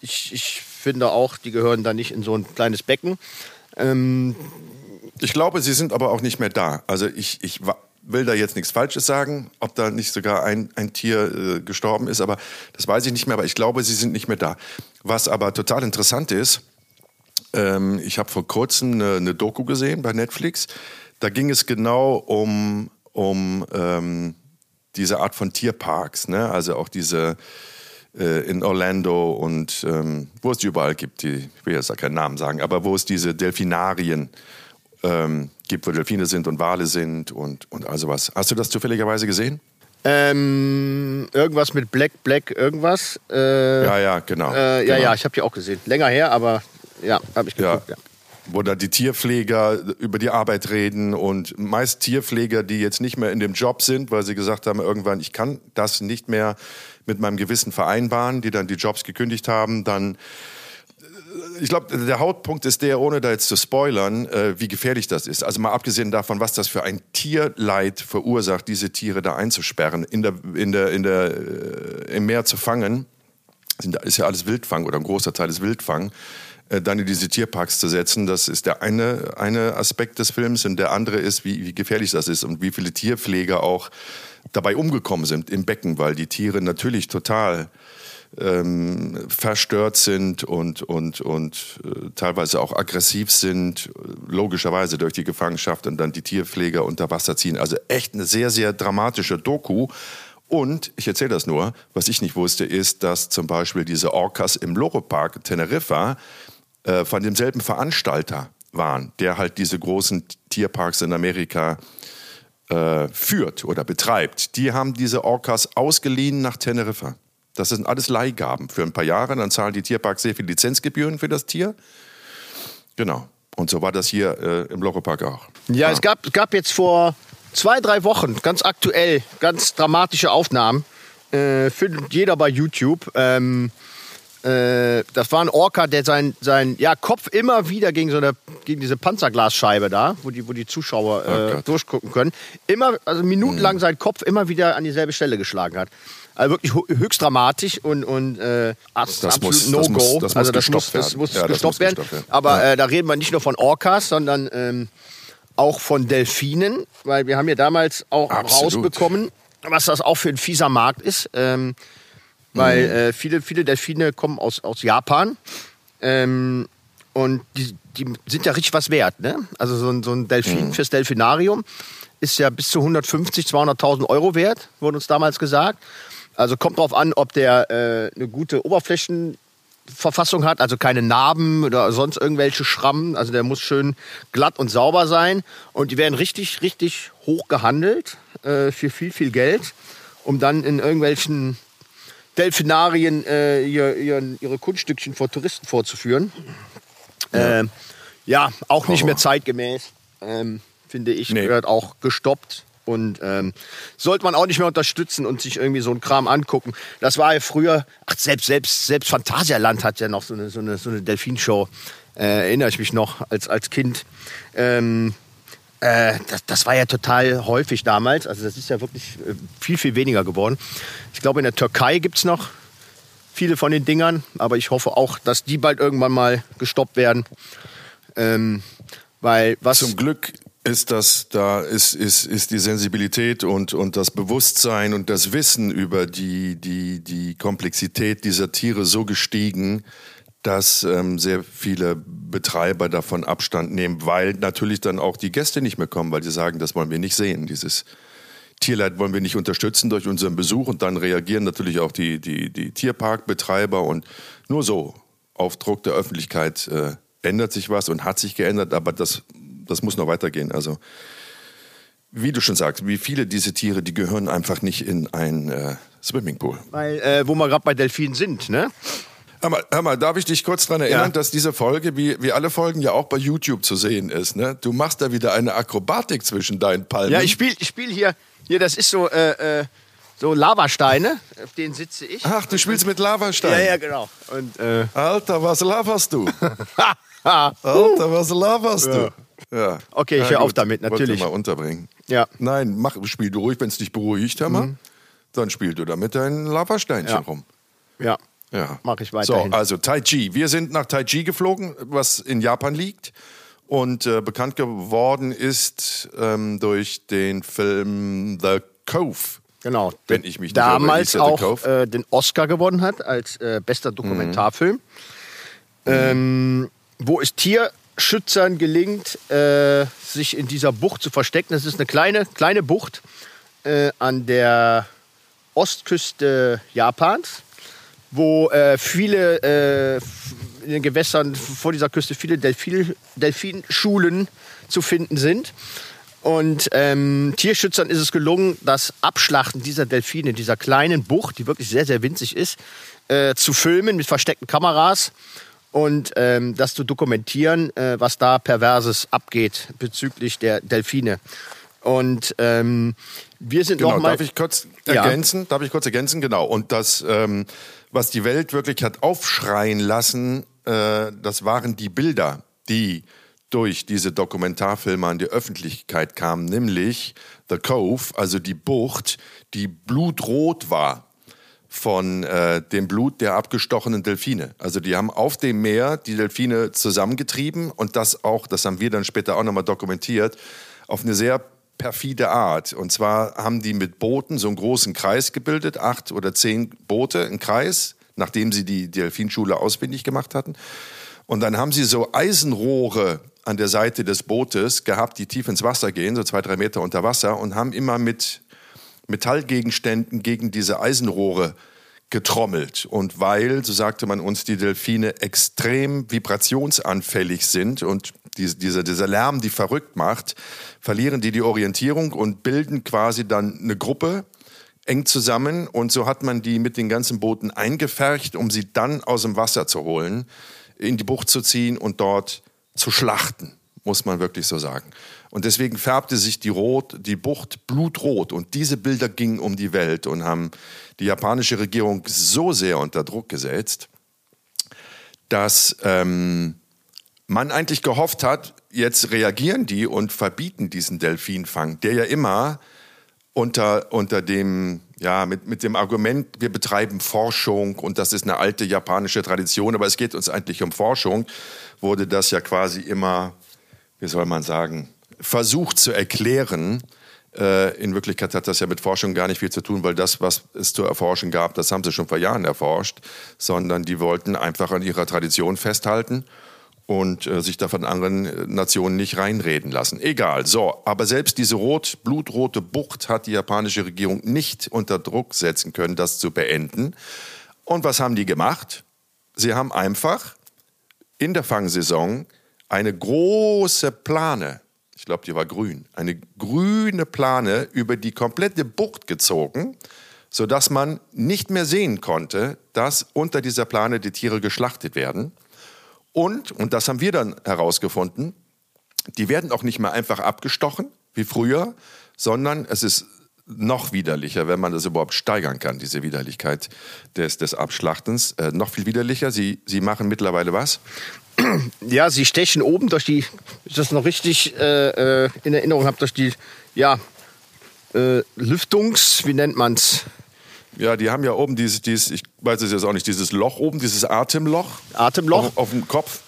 ich, ich finde auch, die gehören da nicht in so ein kleines Becken. Ähm, Ich glaube, sie sind aber auch nicht mehr da. Also ich, ich will da jetzt nichts Falsches sagen, ob da nicht sogar ein, ein Tier äh, gestorben ist, aber das weiß ich nicht mehr. Aber ich glaube, sie sind nicht mehr da. Was aber total interessant ist, ähm, ich habe vor kurzem eine, eine Doku gesehen bei Netflix. Da ging es genau um, um ähm, diese Art von Tierparks, ne? also auch diese äh, in Orlando und ähm, wo es die überall gibt, die, ich will jetzt da keinen Namen sagen, aber wo es diese Delfinarien ähm, gibt, wo Delfine sind und Wale sind und, und all sowas. Hast du das zufälligerweise gesehen? ähm, irgendwas mit Black, Black, irgendwas. Äh, Ja, ja, genau. Äh, ja, genau. ja, ich habe die auch gesehen. Länger her, aber ja, habe ich Ja. geguckt. Ja. Wo da die Tierpfleger über die Arbeit reden und meist Tierpfleger, die jetzt nicht mehr in dem Job sind, weil sie gesagt haben, irgendwann, ich kann das nicht mehr mit meinem Gewissen vereinbaren, die dann die Jobs gekündigt haben, dann ich glaube, der Hauptpunkt ist der, ohne da jetzt zu spoilern, äh, wie gefährlich das ist. Also mal abgesehen davon, was das für ein Tierleid verursacht, diese Tiere da einzusperren, in der, in der, in der, äh, im Meer zu fangen. Sind, ist ja alles Wildfang oder ein großer Teil ist Wildfang. Äh, dann in diese Tierparks zu setzen, das ist der eine, eine Aspekt des Films. Und der andere ist, wie, wie gefährlich das ist und wie viele Tierpfleger auch dabei umgekommen sind im Becken, weil die Tiere natürlich total ähm, verstört sind und, und, und äh, teilweise auch aggressiv sind, äh, logischerweise durch die Gefangenschaft und dann die Tierpfleger unter Wasser ziehen. Also echt eine sehr, sehr dramatische Doku. Und ich erzähle das nur, was ich nicht wusste, ist, dass zum Beispiel diese Orcas im Loro Park Teneriffa äh, von demselben Veranstalter waren, der halt diese großen Tierparks in Amerika äh, führt oder betreibt. Die haben diese Orcas ausgeliehen nach Teneriffa. Das sind alles Leihgaben für ein paar Jahre. Dann zahlen die Tierparks sehr viel Lizenzgebühren für das Tier. Genau. Und so war das hier äh, im Loro-Park auch. Ja, es gab, es gab jetzt vor zwei, drei Wochen ganz aktuell, ganz dramatische Aufnahmen. Äh, findet jeder bei YouTube. Ähm, äh, das war ein Orca, der sein, sein ja, Kopf immer wieder gegen so eine gegen diese Panzerglasscheibe da, wo die, wo die Zuschauer Oh äh, Gott. durchgucken können, immer, also minutenlang seinen Kopf immer wieder an dieselbe Stelle geschlagen hat. Also wirklich höchst dramatisch und, und äh, Das absolut muss- das No-Go. muss- das also das gestoppt muss, das werden. muss Ja, das gestoppt muss werden. gestoppt werden. Aber Ja. äh, da reden wir nicht nur von Orcas, sondern ähm, auch von Delfinen, weil wir haben ja damals auch Absolut. rausbekommen, was das auch für ein fieser Markt ist. Ähm, weil Mhm. äh, viele, viele Delfine kommen aus, aus Japan. Ähm, und die, die sind ja richtig was wert. Ne? Also so ein, so ein Delfin Mhm. fürs Delfinarium ist ja bis zu 150, 200.000 Euro wert, wurde uns damals gesagt. Also kommt drauf an, ob der äh, eine gute Oberflächenverfassung hat, also keine Narben oder sonst irgendwelche Schrammen. Also der muss schön glatt und sauber sein. Und die werden richtig, richtig hoch gehandelt äh, für viel, viel Geld, um dann in irgendwelchen Delfinarien äh, ihr, ihren, ihre Kunststückchen vor Touristen vorzuführen. Ja, ähm, ja auch nicht mehr zeitgemäß, ähm, finde ich. Nee. Gehört auch gestoppt. Und ähm, sollte man auch nicht mehr unterstützen und sich irgendwie so einen Kram angucken. Das war ja früher, ach, selbst, selbst, selbst Phantasialand hat ja noch so eine, so eine, so eine Delfinshow. Äh, erinnere ich mich noch als, als Kind. Ähm, äh, das, das war ja total häufig damals. Also das ist ja wirklich äh, viel, viel weniger geworden. Ich glaube, in der Türkei gibt es noch viele von den Dingern, aber ich hoffe auch, dass die bald irgendwann mal gestoppt werden. Ähm, weil was. Zum Glück ist das, da ist, ist, ist die Sensibilität und, und das Bewusstsein und das Wissen über die, die, die Komplexität dieser Tiere so gestiegen, dass ähm, sehr viele Betreiber davon Abstand nehmen, weil natürlich dann auch die Gäste nicht mehr kommen, weil sie sagen, das wollen wir nicht sehen, dieses Tierleid wollen wir nicht unterstützen durch unseren Besuch und dann reagieren natürlich auch die, die, die Tierparkbetreiber und nur so auf Druck der Öffentlichkeit äh, ändert sich was und hat sich geändert, aber das das muss noch weitergehen. Also wie du schon sagst, wie viele diese Tiere, die gehören einfach nicht in ein äh, Swimmingpool. Weil, äh, wo wir gerade bei Delfinen sind, ne? Hör mal, hör mal, darf ich dich kurz daran erinnern, ja. dass diese Folge, wie, wie alle Folgen, ja auch bei YouTube zu sehen ist. Ne? Du machst da wieder eine Akrobatik zwischen deinen Palmen. Ja, ich spiele ich spiel hier, hier, das ist so, äh, äh, so Lavasteine, auf denen sitze ich. Ach, du spielst mit Lavasteinen? Ja, ja, genau. Und, äh Alter, was laberst du? Alter, was laberst du? Ja. Ja. Okay, ich höre auf damit, natürlich. mal unterbringen. Ja. Nein, mach, spiel du ruhig, wenn es dich beruhigt, Hammer. Mhm. Dann spiel du damit dein Lavasteinchen ja. rum. Ja. Ja. Mach ich weiter. So, also Taiji. Wir sind nach Taiji geflogen, was in Japan liegt. Und äh, bekannt geworden ist ähm, durch den Film The Cove. Genau. Wenn ich mich damals nicht auch äh, den Oscar gewonnen hat als äh, bester Dokumentarfilm. Mhm. Ähm, wo es Tier Schützern gelingt, äh, sich in dieser Bucht zu verstecken. Das ist eine kleine, kleine Bucht äh, an der Ostküste Japans, wo äh, viele äh, in den Gewässern vor dieser Küste viele Delfin, Delfinschulen zu finden sind. Und ähm, Tierschützern ist es gelungen, das Abschlachten dieser Delfine, dieser kleinen Bucht, die wirklich sehr, sehr winzig ist, äh, zu filmen mit versteckten Kameras und ähm, das zu dokumentieren, äh, was da Perverses abgeht bezüglich der Delfine. Und ähm, wir sind genau, noch mal. Darf ich kurz ergänzen? Ja. Darf ich kurz ergänzen? Genau. Und das, ähm, was die Welt wirklich hat aufschreien lassen, äh, das waren die Bilder, die durch diese Dokumentarfilme an die Öffentlichkeit kamen, nämlich The Cove, also die Bucht, die blutrot war von äh, dem Blut der abgestochenen Delfine. Also die haben auf dem Meer die Delfine zusammengetrieben und das auch, das haben wir dann später auch nochmal dokumentiert, auf eine sehr perfide Art. Und zwar haben die mit Booten so einen großen Kreis gebildet, acht oder zehn Boote, einen Kreis, nachdem sie die Delfinschule ausfindig gemacht hatten. Und dann haben sie so Eisenrohre an der Seite des Bootes gehabt, die tief ins Wasser gehen, so zwei, drei Meter unter Wasser, und haben immer mit Metallgegenständen gegen diese Eisenrohre getrommelt. Und weil, so sagte man uns, die Delfine extrem vibrationsanfällig sind und diese, dieser, dieser Lärm die verrückt macht, verlieren die die Orientierung und bilden quasi dann eine Gruppe eng zusammen. Und so hat man die mit den ganzen Booten eingefercht, um sie dann aus dem Wasser zu holen, in die Bucht zu ziehen und dort zu schlachten, muss man wirklich so sagen. Und deswegen färbte sich die, Rot, die Bucht blutrot. Und diese Bilder gingen um die Welt und haben die japanische Regierung so sehr unter Druck gesetzt, dass ähm, man eigentlich gehofft hat, jetzt reagieren die und verbieten diesen Delfinfang, der ja immer unter, unter dem, ja, mit, mit dem Argument, wir betreiben Forschung und das ist eine alte japanische Tradition, aber es geht uns eigentlich um Forschung, wurde das ja quasi immer, wie soll man sagen, versucht zu erklären. Äh, in Wirklichkeit hat das ja mit Forschung gar nicht viel zu tun, weil das, was es zu erforschen gab, das haben sie schon vor Jahren erforscht, sondern die wollten einfach an ihrer Tradition festhalten und äh, sich da von anderen Nationen nicht reinreden lassen. Egal. So, aber selbst diese rot, blutrote Bucht hat die japanische Regierung nicht unter Druck setzen können, das zu beenden. Und was haben die gemacht? Sie haben einfach in der Fangsaison eine große Plane glaube, die war grün, eine grüne Plane über die komplette Bucht gezogen, sodass man nicht mehr sehen konnte, dass unter dieser Plane die Tiere geschlachtet werden. Und, und das haben wir dann herausgefunden, die werden auch nicht mehr einfach abgestochen wie früher, sondern es ist noch widerlicher, wenn man das überhaupt steigern kann, diese Widerlichkeit des, des Abschlachtens. Äh, noch viel widerlicher. Sie, Sie machen mittlerweile was? ja, sie stechen oben durch die, ich das noch richtig äh, äh in Erinnerung habe, durch die, ja, äh, Lüftungs, wie nennt man's? Ja, die haben ja oben dieses, dieses, ich weiß es jetzt auch nicht, dieses Loch oben, dieses Atemloch. Atemloch. Auf, auf dem Kopf.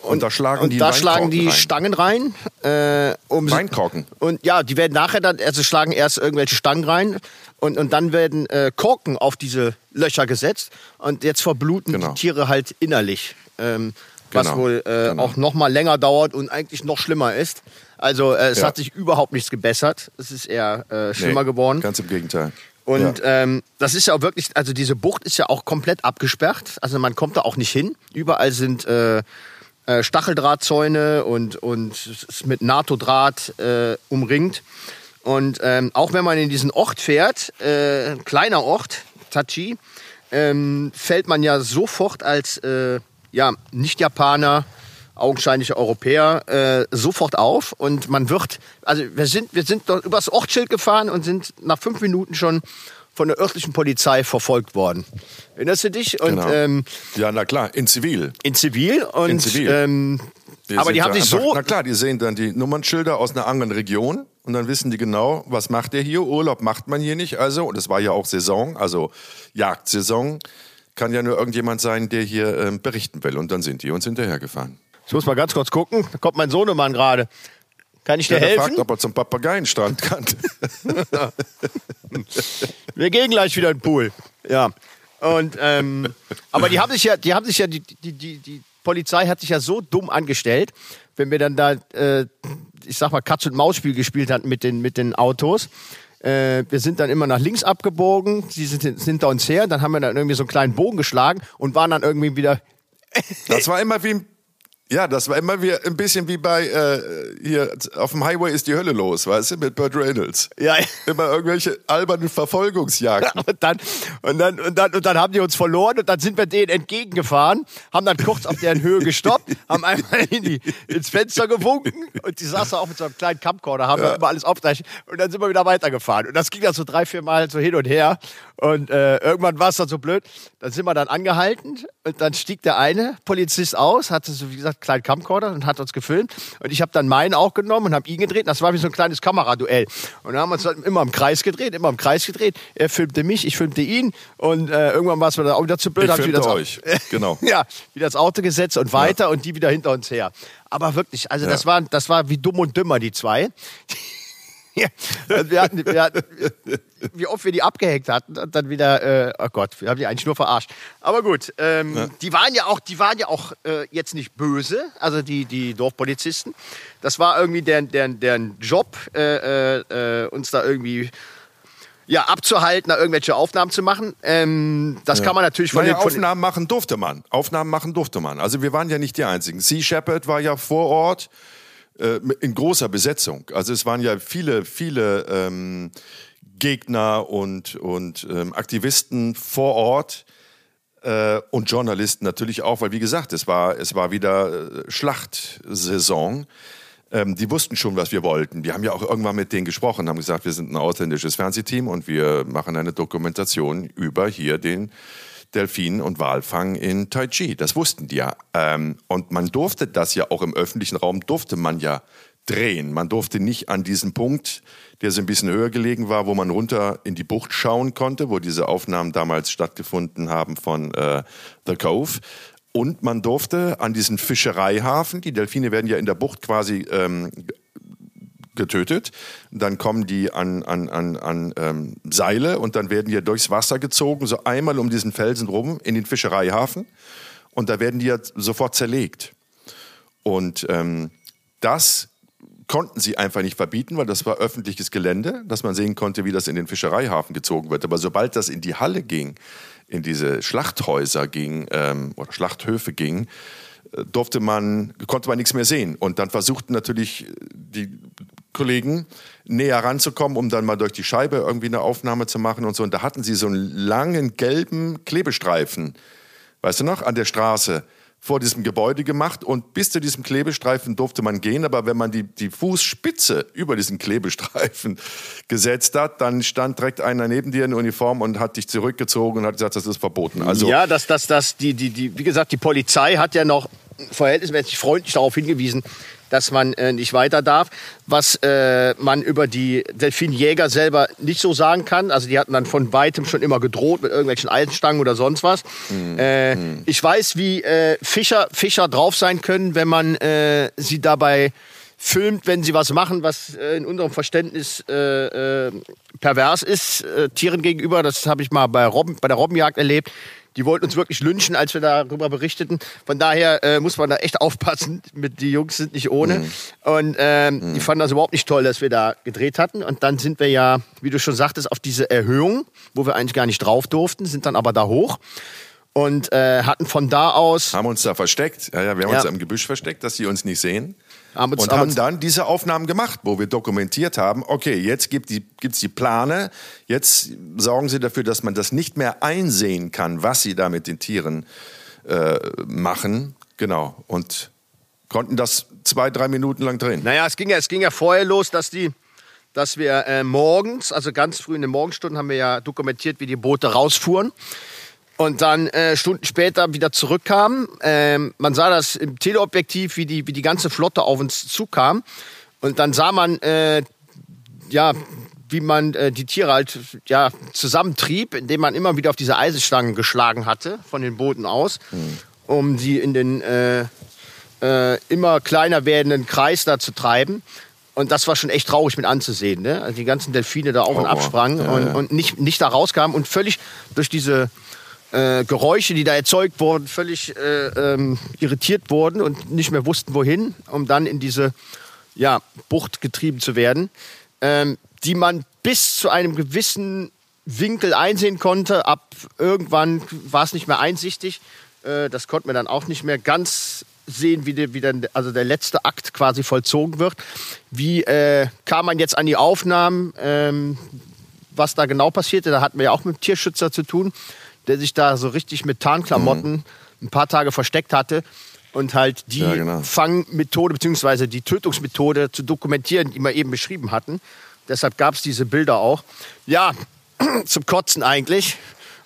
Und da schlagen und die da schlagen die rein. Stangen rein. Äh, um Weinkorken. Und ja, die werden nachher dann, also schlagen erst irgendwelche Stangen rein und, und dann werden äh, Korken auf diese Löcher gesetzt und jetzt verbluten Genau. die Tiere halt innerlich. Ähm, was Genau, wohl äh, genau. auch noch mal länger dauert und eigentlich noch schlimmer ist. Also äh, es Ja. hat sich überhaupt nichts gebessert. Es ist eher äh, schlimmer Nee, geworden. Ganz im Gegenteil. Und ja. ähm, das ist ja auch wirklich, also diese Bucht ist ja auch komplett abgesperrt. Also man kommt da auch nicht hin. Überall sind äh, äh, Stacheldrahtzäune und, und es ist mit NATO-Draht äh, umringt. Und ähm, auch wenn man in diesen Ort fährt, äh, ein kleiner Ort, Tachi, ähm, fällt man ja sofort als äh, ja, Nicht-Japaner, augenscheinliche Europäer, äh, sofort auf. Und man wird, also wir sind, wir sind dort übers Ortsschild gefahren und sind nach fünf Minuten schon von der örtlichen Polizei verfolgt worden. Erinnerst du dich? Und Genau. ähm, ja, na klar, in Zivil. in Zivil und In Zivil. Ähm, aber sind die haben sich so Na klar, die sehen dann die Nummernschilder aus einer anderen Region und dann wissen die genau, was macht der hier. Urlaub macht man hier nicht. Also, und es war ja auch Saison, also Jagdsaison. Kann ja nur irgendjemand sein, der hier ähm, berichten will. Und dann sind die uns hinterhergefahren. Ich muss mal ganz kurz gucken. Da kommt mein Sohnemann gerade. Kann ich dir Ja, helfen? fragt, ob er zum Papageienstrand kann. Wir gehen gleich wieder in den Pool. Ja. Und ähm, aber die haben sich ja, die haben sich ja, die, die, die, die Polizei hat sich ja so dumm angestellt, wenn wir dann da, äh, ich sag mal, Katz und Maus Spiel gespielt hatten mit den mit den Autos. Äh, wir sind dann immer nach links abgebogen, sie sind, hinter uns her, dann haben wir dann irgendwie so einen kleinen Bogen geschlagen und waren dann irgendwie wieder Das war immer wie, ja, das war immer wie, ein bisschen wie bei, äh, hier, auf dem Highway ist die Hölle los, weißt du, mit Burt Reynolds. Ja. Immer irgendwelche albernen Verfolgungsjagden. Und dann, und, dann, und, dann, und dann haben die uns verloren und dann sind wir denen entgegengefahren, haben dann kurz auf deren Höhe gestoppt, haben einmal in die, ins Fenster gewunken und die saßen auch mit so einem kleinen Camcorder, haben dann immer alles aufgezeichnet und dann sind wir wieder weitergefahren. Und das ging dann so drei, vier Mal so hin und her und äh, irgendwann war es dann so blöd, dann sind wir dann angehalten und dann stieg der eine Polizist aus, hatte so wie gesagt einen kleinen Camcorder und hat uns gefilmt und ich habe dann meinen auch genommen und habe ihn gedreht. Das war wie so ein kleines Kameraduell und dann haben wir uns dann immer im Kreis gedreht, immer im Kreis gedreht. Er filmte mich, ich filmte ihn und äh, irgendwann war es mir dann auch wieder zu blöd. Ich hab wieder filmte das, euch. Genau. ja, wieder das Auto gesetzt und weiter und die wieder hinter uns her. Aber wirklich, also das war das war wie dumm und dümmer die zwei. Ja, also wir hatten, wir hatten, wie oft wir die abgehängt hatten und dann wieder, äh, oh Gott, wir haben die eigentlich nur verarscht. Aber gut, ähm, die waren ja auch, die waren ja auch äh, jetzt nicht böse, also die, die Dorfpolizisten. Das war irgendwie deren, deren, deren Job, äh, äh, uns da irgendwie ja, abzuhalten, da irgendwelche Aufnahmen zu machen. Ähm, das kann man natürlich von Naja, den, von Aufnahmen machen durfte man. Aufnahmen machen durfte man. Also wir waren ja nicht die Einzigen. Sea Shepherd war ja vor Ort äh, in großer Besetzung. Also es waren ja viele, viele ähm, Gegner und, und ähm, Aktivisten vor Ort äh, und Journalisten natürlich auch, weil wie gesagt, es war, es war wieder äh, Schlachtsaison. Ähm, die wussten schon, was wir wollten. Wir haben ja auch irgendwann mit denen gesprochen, haben gesagt, wir sind ein ausländisches Fernsehteam und wir machen eine Dokumentation über hier den Delfin- und Walfang in Taiji. Das wussten die ja. Ähm, und man durfte das ja auch im öffentlichen Raum, durfte man ja drehen. Man durfte nicht an diesen Punkt, der so ein bisschen höher gelegen war, wo man runter in die Bucht schauen konnte, wo diese Aufnahmen damals stattgefunden haben von äh, The Cove. Und man durfte an diesen Fischereihafen, die Delfine werden ja in der Bucht quasi ähm, getötet. Dann kommen die an, an, an, an ähm, Seile und dann werden die ja durchs Wasser gezogen, so einmal um diesen Felsen rum in den Fischereihafen. Und da werden die ja sofort zerlegt. Und ähm, das konnten sie einfach nicht verbieten, weil das war öffentliches Gelände, dass man sehen konnte, wie das in den Fischereihafen gezogen wird. Aber sobald das in die Halle ging, in diese Schlachthäuser ging ähm, oder Schlachthöfe ging, durfte man, konnte man nichts mehr sehen. Und dann versuchten natürlich die Kollegen näher ranzukommen, um dann mal durch die Scheibe irgendwie eine Aufnahme zu machen und so. Und da hatten sie so einen langen gelben Klebestreifen, weißt du noch, an der Straße vor diesem Gebäude gemacht und bis zu diesem Klebestreifen durfte man gehen, aber wenn man die, die Fußspitze über diesen Klebestreifen gesetzt hat, dann stand direkt einer neben dir in Uniform und hat dich zurückgezogen und hat gesagt, das ist verboten. Also ja, dass das, das, die, die, die, wie gesagt, die Polizei hat ja noch verhältnismäßig freundlich darauf hingewiesen, dass man äh, nicht weiter darf. Was äh, man über die Delfinjäger selber nicht so sagen kann. Also die hatten dann von weitem schon immer gedroht mit irgendwelchen Eisenstangen oder sonst was. Mhm. Äh. Ich weiß, wie äh, Fischer, Fischer drauf sein können, wenn man äh, sie dabei filmt, wenn sie was machen, was äh, in unserem Verständnis äh, äh, pervers ist, äh, Tieren gegenüber. Das habe ich mal bei, Robben, bei der Robbenjagd erlebt. Die wollten uns wirklich lynchen, als wir darüber berichteten. Von daher äh, muss man da echt aufpassen. Mit, die Jungs sind nicht ohne. Mhm. Und ähm, mhm. die fanden das überhaupt nicht toll, dass wir da gedreht hatten. Und dann sind wir ja, wie du schon sagtest, auf diese Erhöhung, wo wir eigentlich gar nicht drauf durften, sind dann aber da hoch und äh, hatten von da aus. Haben uns da versteckt. Ja, ja, wir haben ja. uns im Gebüsch versteckt, dass sie uns nicht sehen. Uns, und haben dann diese Aufnahmen gemacht, wo wir dokumentiert haben, okay, jetzt gibt es die, die Plane, jetzt sorgen sie dafür, dass man das nicht mehr einsehen kann, was sie da mit den Tieren äh, machen. Genau. Und konnten das zwei, drei Minuten lang drehen. Naja, es ging ja, es ging ja vorher los, dass die dass wir äh, morgens, also ganz früh in den Morgenstunden, haben wir ja dokumentiert, wie die Boote rausfuhren und dann äh, Stunden später wieder zurückkamen. Ähm, man sah das im Teleobjektiv, wie die, wie die ganze Flotte auf uns zukam. Und dann sah man, äh, ja, wie man äh, die Tiere halt ja, zusammentrieb, indem man immer wieder auf diese Eisenstangen geschlagen hatte von den Booten aus, mhm. um sie in den äh, äh, immer kleiner werdenden Kreis da zu treiben. Und das war schon echt traurig mit anzusehen. Ne? Also die ganzen Delfine da auf oh, und absprangen ja, und, ja. und nicht, nicht da rauskamen und völlig durch diese äh, Geräusche, die da erzeugt wurden, völlig äh, ähm, irritiert wurden und nicht mehr wussten, wohin, um dann in diese ja, Bucht getrieben zu werden, ähm, die man bis zu einem gewissen Winkel einsehen konnte. Ab irgendwann war es nicht mehr einsichtig. Äh, das konnte man dann auch nicht mehr ganz sehen, wie, der, wie der, also der letzte Akt quasi vollzogen wird. Wie äh, kam man jetzt an die Aufnahmen, ähm, was da genau passierte? Da hatten wir ja auch mit Tierschützer zu tun der sich da so richtig mit Tarnklamotten mhm. ein paar Tage versteckt hatte und halt die ja, genau. Fangmethode bzw. die Tötungsmethode zu dokumentieren, die wir eben beschrieben hatten. Deshalb gab es diese Bilder auch. Ja, zum Kotzen eigentlich.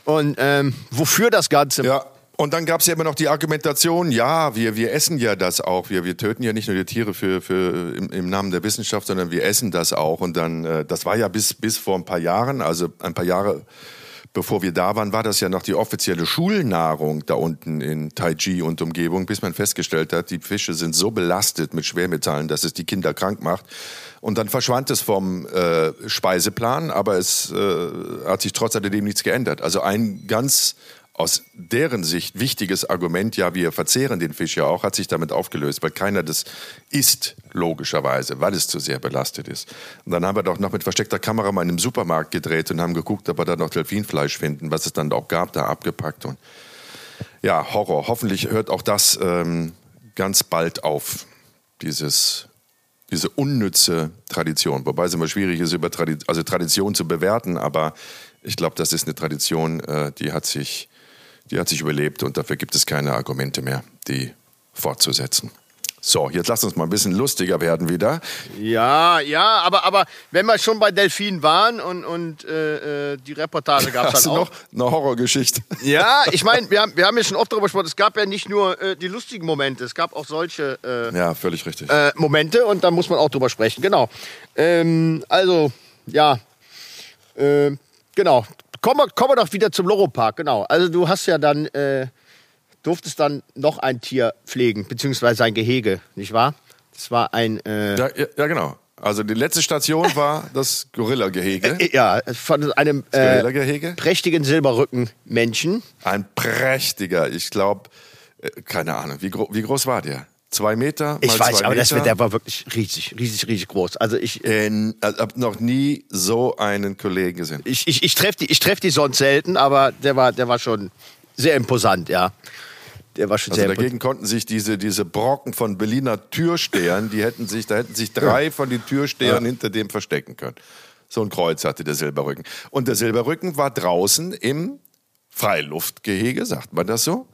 Und ähm, wofür das Ganze? Ja. Und dann gab es ja immer noch die Argumentation, ja, wir, wir essen ja das auch. Wir, wir töten ja nicht nur die Tiere für, für im, im Namen der Wissenschaft, sondern wir essen das auch. Und dann, äh, das war ja bis, bis vor ein paar Jahren, also ein paar Jahre bevor wir da waren, war das ja noch die offizielle Schulnahrung da unten in Taiji und Umgebung, bis man festgestellt hat, die Fische sind so belastet mit Schwermetallen, dass es die Kinder krank macht. Und dann verschwand es vom äh, Speiseplan, aber es äh, hat sich trotz alledem nichts geändert. Also ein ganz aus deren Sicht wichtiges Argument, ja, wir verzehren den Fisch ja auch, hat sich damit aufgelöst, weil keiner das isst, logischerweise, weil es zu sehr belastet ist. Und dann haben wir doch noch mit versteckter Kamera mal in einem Supermarkt gedreht und haben geguckt, ob wir da noch Delfinfleisch finden, was es dann auch gab, da abgepackt. Und ja, Horror. Hoffentlich hört auch das ähm, ganz bald auf, dieses diese unnütze Tradition. Wobei es immer schwierig ist, über Tradi also Tradition zu bewerten, aber ich glaube, das ist eine Tradition, äh, die hat sich die hat sich überlebt und dafür gibt es keine Argumente mehr, die fortzusetzen. So, jetzt lass uns mal ein bisschen lustiger werden wieder. Ja, ja, aber, aber wenn wir schon bei Delfinen waren und, und äh, äh die Reportage gab es dann auch. noch eine Horrorgeschichte? Ja, ich meine, wir haben, wir haben ja schon oft darüber gesprochen, es gab ja nicht nur äh, die lustigen Momente, es gab auch solche äh, ja, völlig richtig. Äh, Momente und da muss man auch drüber sprechen, genau. Ähm, also, ja, äh, genau, kommen wir, kommen wir doch wieder zum Loro-Park, genau. Also du hast ja dann, äh, durftest dann noch ein Tier pflegen, beziehungsweise ein Gehege, nicht wahr? Das war ein... Äh ja, ja, ja, genau. Also die letzte Station war das Gorilla-Gehege. Äh, ja, von einem äh, prächtigen Silberrücken-Menschen. Ein prächtiger, ich glaube, äh, keine Ahnung, wie, gro wie groß war der? Zwei Meter? Ich weiß, aber Meter. Das, der war wirklich riesig, riesig, riesig groß. Also ich äh, habe noch nie so einen Kollegen gesehen. Ich, ich, ich treffe die, treff die sonst selten, aber der war, der war schon sehr imposant, ja. Der war schon also sehr dagegen konnten sich diese, diese Brocken von Berliner Türstehern, die hätten sich, da hätten sich drei von den Türstehern ja. hinter dem verstecken können. So ein Kreuz hatte der Silberrücken. Und der Silberrücken war draußen im Freiluftgehege, sagt man das so?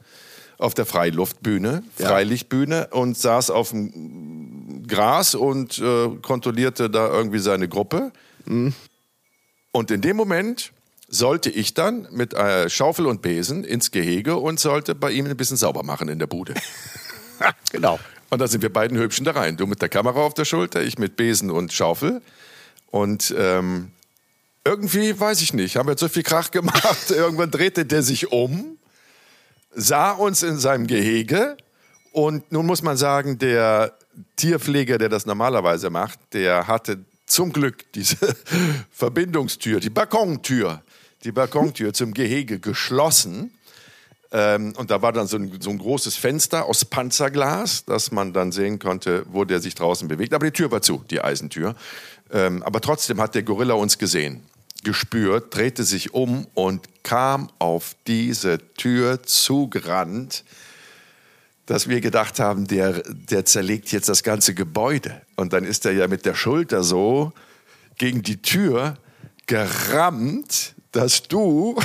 Auf der Freiluftbühne, Freilichtbühne und saß auf dem Gras und äh, kontrollierte da irgendwie seine Gruppe. Mhm. Und in dem Moment sollte ich dann mit äh, Schaufel und Besen ins Gehege und sollte bei ihm ein bisschen sauber machen in der Bude. genau. Und da sind wir beiden Hübschen da rein. Du mit der Kamera auf der Schulter, ich mit Besen und Schaufel. Und ähm, irgendwie, weiß ich nicht, haben wir so viel Krach gemacht. Irgendwann drehte der sich um, sah uns in seinem Gehege. Und nun muss man sagen, der Tierpfleger, der das normalerweise macht, der hatte zum Glück diese Verbindungstür, die Balkontür, die Balkontür zum Gehege geschlossen. Ähm, und da war dann so ein, so ein, großes Fenster aus Panzerglas, dass man dann sehen konnte, wo der sich draußen bewegt. Aber die Tür war zu, die Eisentür. Ähm, aber trotzdem hat der Gorilla uns gesehen, gespürt, drehte sich um und kam auf diese Tür zugerannt, dass wir gedacht haben, der, der zerlegt jetzt das ganze Gebäude. Und dann ist er ja mit der Schulter so gegen die Tür gerammt, dass du.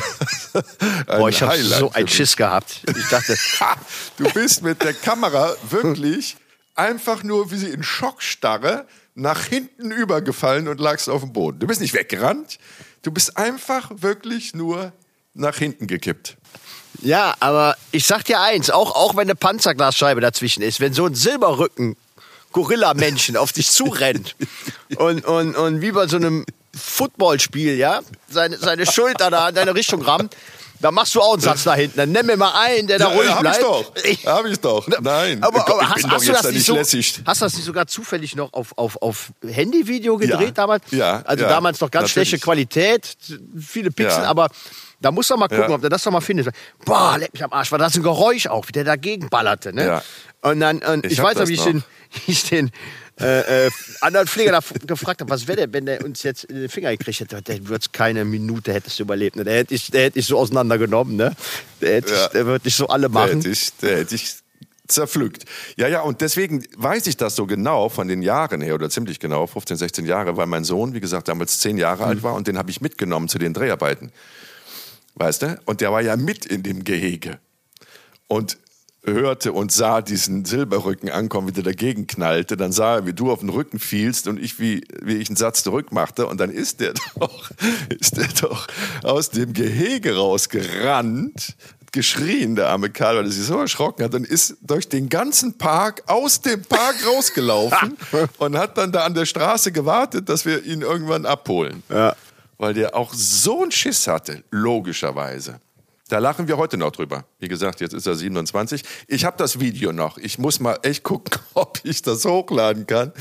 Boah, ich habe so einen Schiss gehabt. Ich dachte. du bist mit der Kamera wirklich einfach nur wie sie in Schockstarre nach hinten übergefallen und lagst auf dem Boden. Du bist nicht weggerannt, du bist einfach wirklich nur nach hinten gekippt. Ja, aber ich sag dir eins, auch, auch wenn eine Panzerglasscheibe dazwischen ist, wenn so ein Silberrücken Gorilla-Menschen auf dich zurennt und, und, und wie bei so einem Footballspiel, ja, seine, seine Schulter da in deine Richtung rammt, da machst du auch einen Satz da hinten. Dann nimm mir mal einen, der da ja, ruhig hab bleibt. Ich doch. Hab ich doch. Nein. Aber, aber hast, hast du das nicht so, lässig. Hast du das nicht sogar zufällig noch auf, auf, auf Handyvideo gedreht ja. damals? Ja. Also damals noch ganz natürlich. schlechte Qualität, viele Pixel, aber da muss er mal gucken, ob der das doch mal findet. Boah, leck mich am Arsch, war das ein Geräusch auch, wie der dagegen ballerte, ne? Ja. Und dann, und ich, ich weiß noch, wie ich den, ich den, äh, äh, anderen Pfleger da gefragt habe, was wäre der, wenn der uns jetzt in den Finger gekriegt hätte, der würde keine Minute hättest du überlebt. Ne? Der hätte ich, der hätte ich so auseinandergenommen, ne? Der, hätte ja. ich, der würde ich so alle machen. Der hätte ich, der hätte ich zerpflückt. Ja, ja, und deswegen weiß ich das so genau von den Jahren her oder ziemlich genau, 15, 16 Jahre, weil mein Sohn, wie gesagt, damals 10 Jahre mhm. alt war und den habe ich mitgenommen zu den Dreharbeiten. Weißt du? Und der war ja mit in dem Gehege. Und hörte und sah diesen Silberrücken ankommen, wie der dagegen knallte, dann sah er, wie du auf den Rücken fielst und ich, wie, wie ich einen Satz zurückmachte und dann ist der doch, ist der doch aus dem Gehege rausgerannt, geschrien, der arme Karl, weil er sich so erschrocken hat und ist durch den ganzen Park, aus dem Park rausgelaufen und hat dann da an der Straße gewartet, dass wir ihn irgendwann abholen. Ja. Weil der auch so einen Schiss hatte, logischerweise. Da lachen wir heute noch drüber. Wie gesagt, jetzt ist er 27. Ich habe das Video noch. Ich muss mal echt gucken, ob ich das hochladen kann.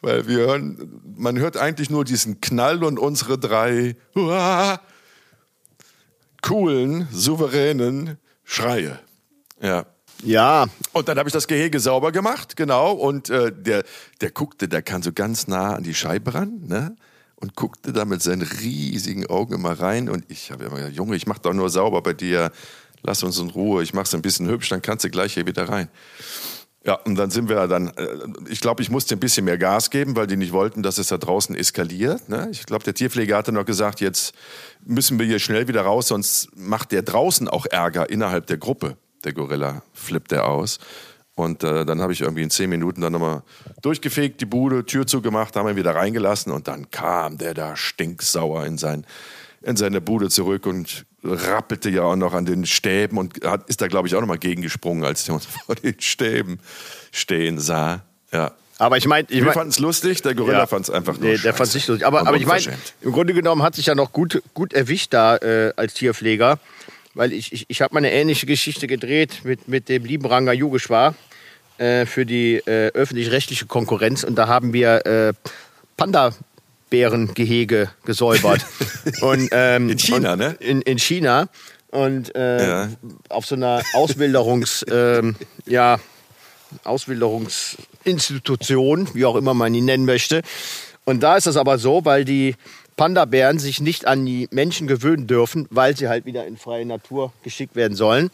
Weil wir hören, man hört eigentlich nur diesen Knall und unsere drei uah, coolen, souveränen Schreie. Ja. Ja. Und dann habe ich das Gehege sauber gemacht, genau. Und äh, der, der guckte, der kann so ganz nah an die Scheibe ran, ne? Und guckte da mit seinen riesigen Augen immer rein. Und ich habe immer gesagt, Junge, ich mache doch nur sauber bei dir. Lass uns in Ruhe. Ich mache es ein bisschen hübsch, dann kannst du gleich hier wieder rein. Ja, und dann sind wir dann, äh, ich glaube, ich musste ein bisschen mehr Gas geben, weil die nicht wollten, dass es da draußen eskaliert. Ne? Ich glaube, der Tierpfleger hatte noch gesagt, jetzt müssen wir hier schnell wieder raus, sonst macht der draußen auch Ärger innerhalb der Gruppe. Der Gorilla flippt er aus. Und äh, dann habe ich irgendwie in zehn Minuten dann nochmal durchgefegt, die Bude, Tür zugemacht, haben ihn wieder reingelassen und dann kam der da stinksauer in, sein, in seine Bude zurück und rappelte ja auch noch an den Stäben und hat, ist da, glaube ich, auch nochmal gegengesprungen, als der uns vor den Stäben stehen sah. Ja. Aber ich meine, ich wir mein, fanden es lustig, der Gorilla ja, fand es einfach nur Nee, der fand es nicht lustig. Aber, aber ich meine, im Grunde genommen hat sich ja noch gut, gut erwischt da äh, als Tierpfleger weil ich, ich, ich habe mal eine ähnliche Geschichte gedreht mit, mit dem lieben Ranga Yogeshwar äh, für die äh, öffentlich-rechtliche Konkurrenz und da haben wir äh, Panda-Bärengehege gesäubert. und, ähm, in China, und, ne? In, in China. Und äh, ja. auf so einer Auswilderungs, äh, ja, Auswilderungsinstitution, wie auch immer man ihn nennen möchte. Und da ist es aber so, weil die Panda-Bären sich nicht an die Menschen gewöhnen dürfen, weil sie halt wieder in freie Natur geschickt werden sollen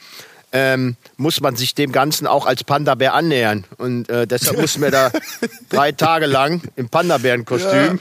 ähm, muss man sich dem Ganzen auch als Panda-Bär annähern. Und äh, deshalb mussten wir da drei Tage lang im Panda-Bären-Kostüm. Ja,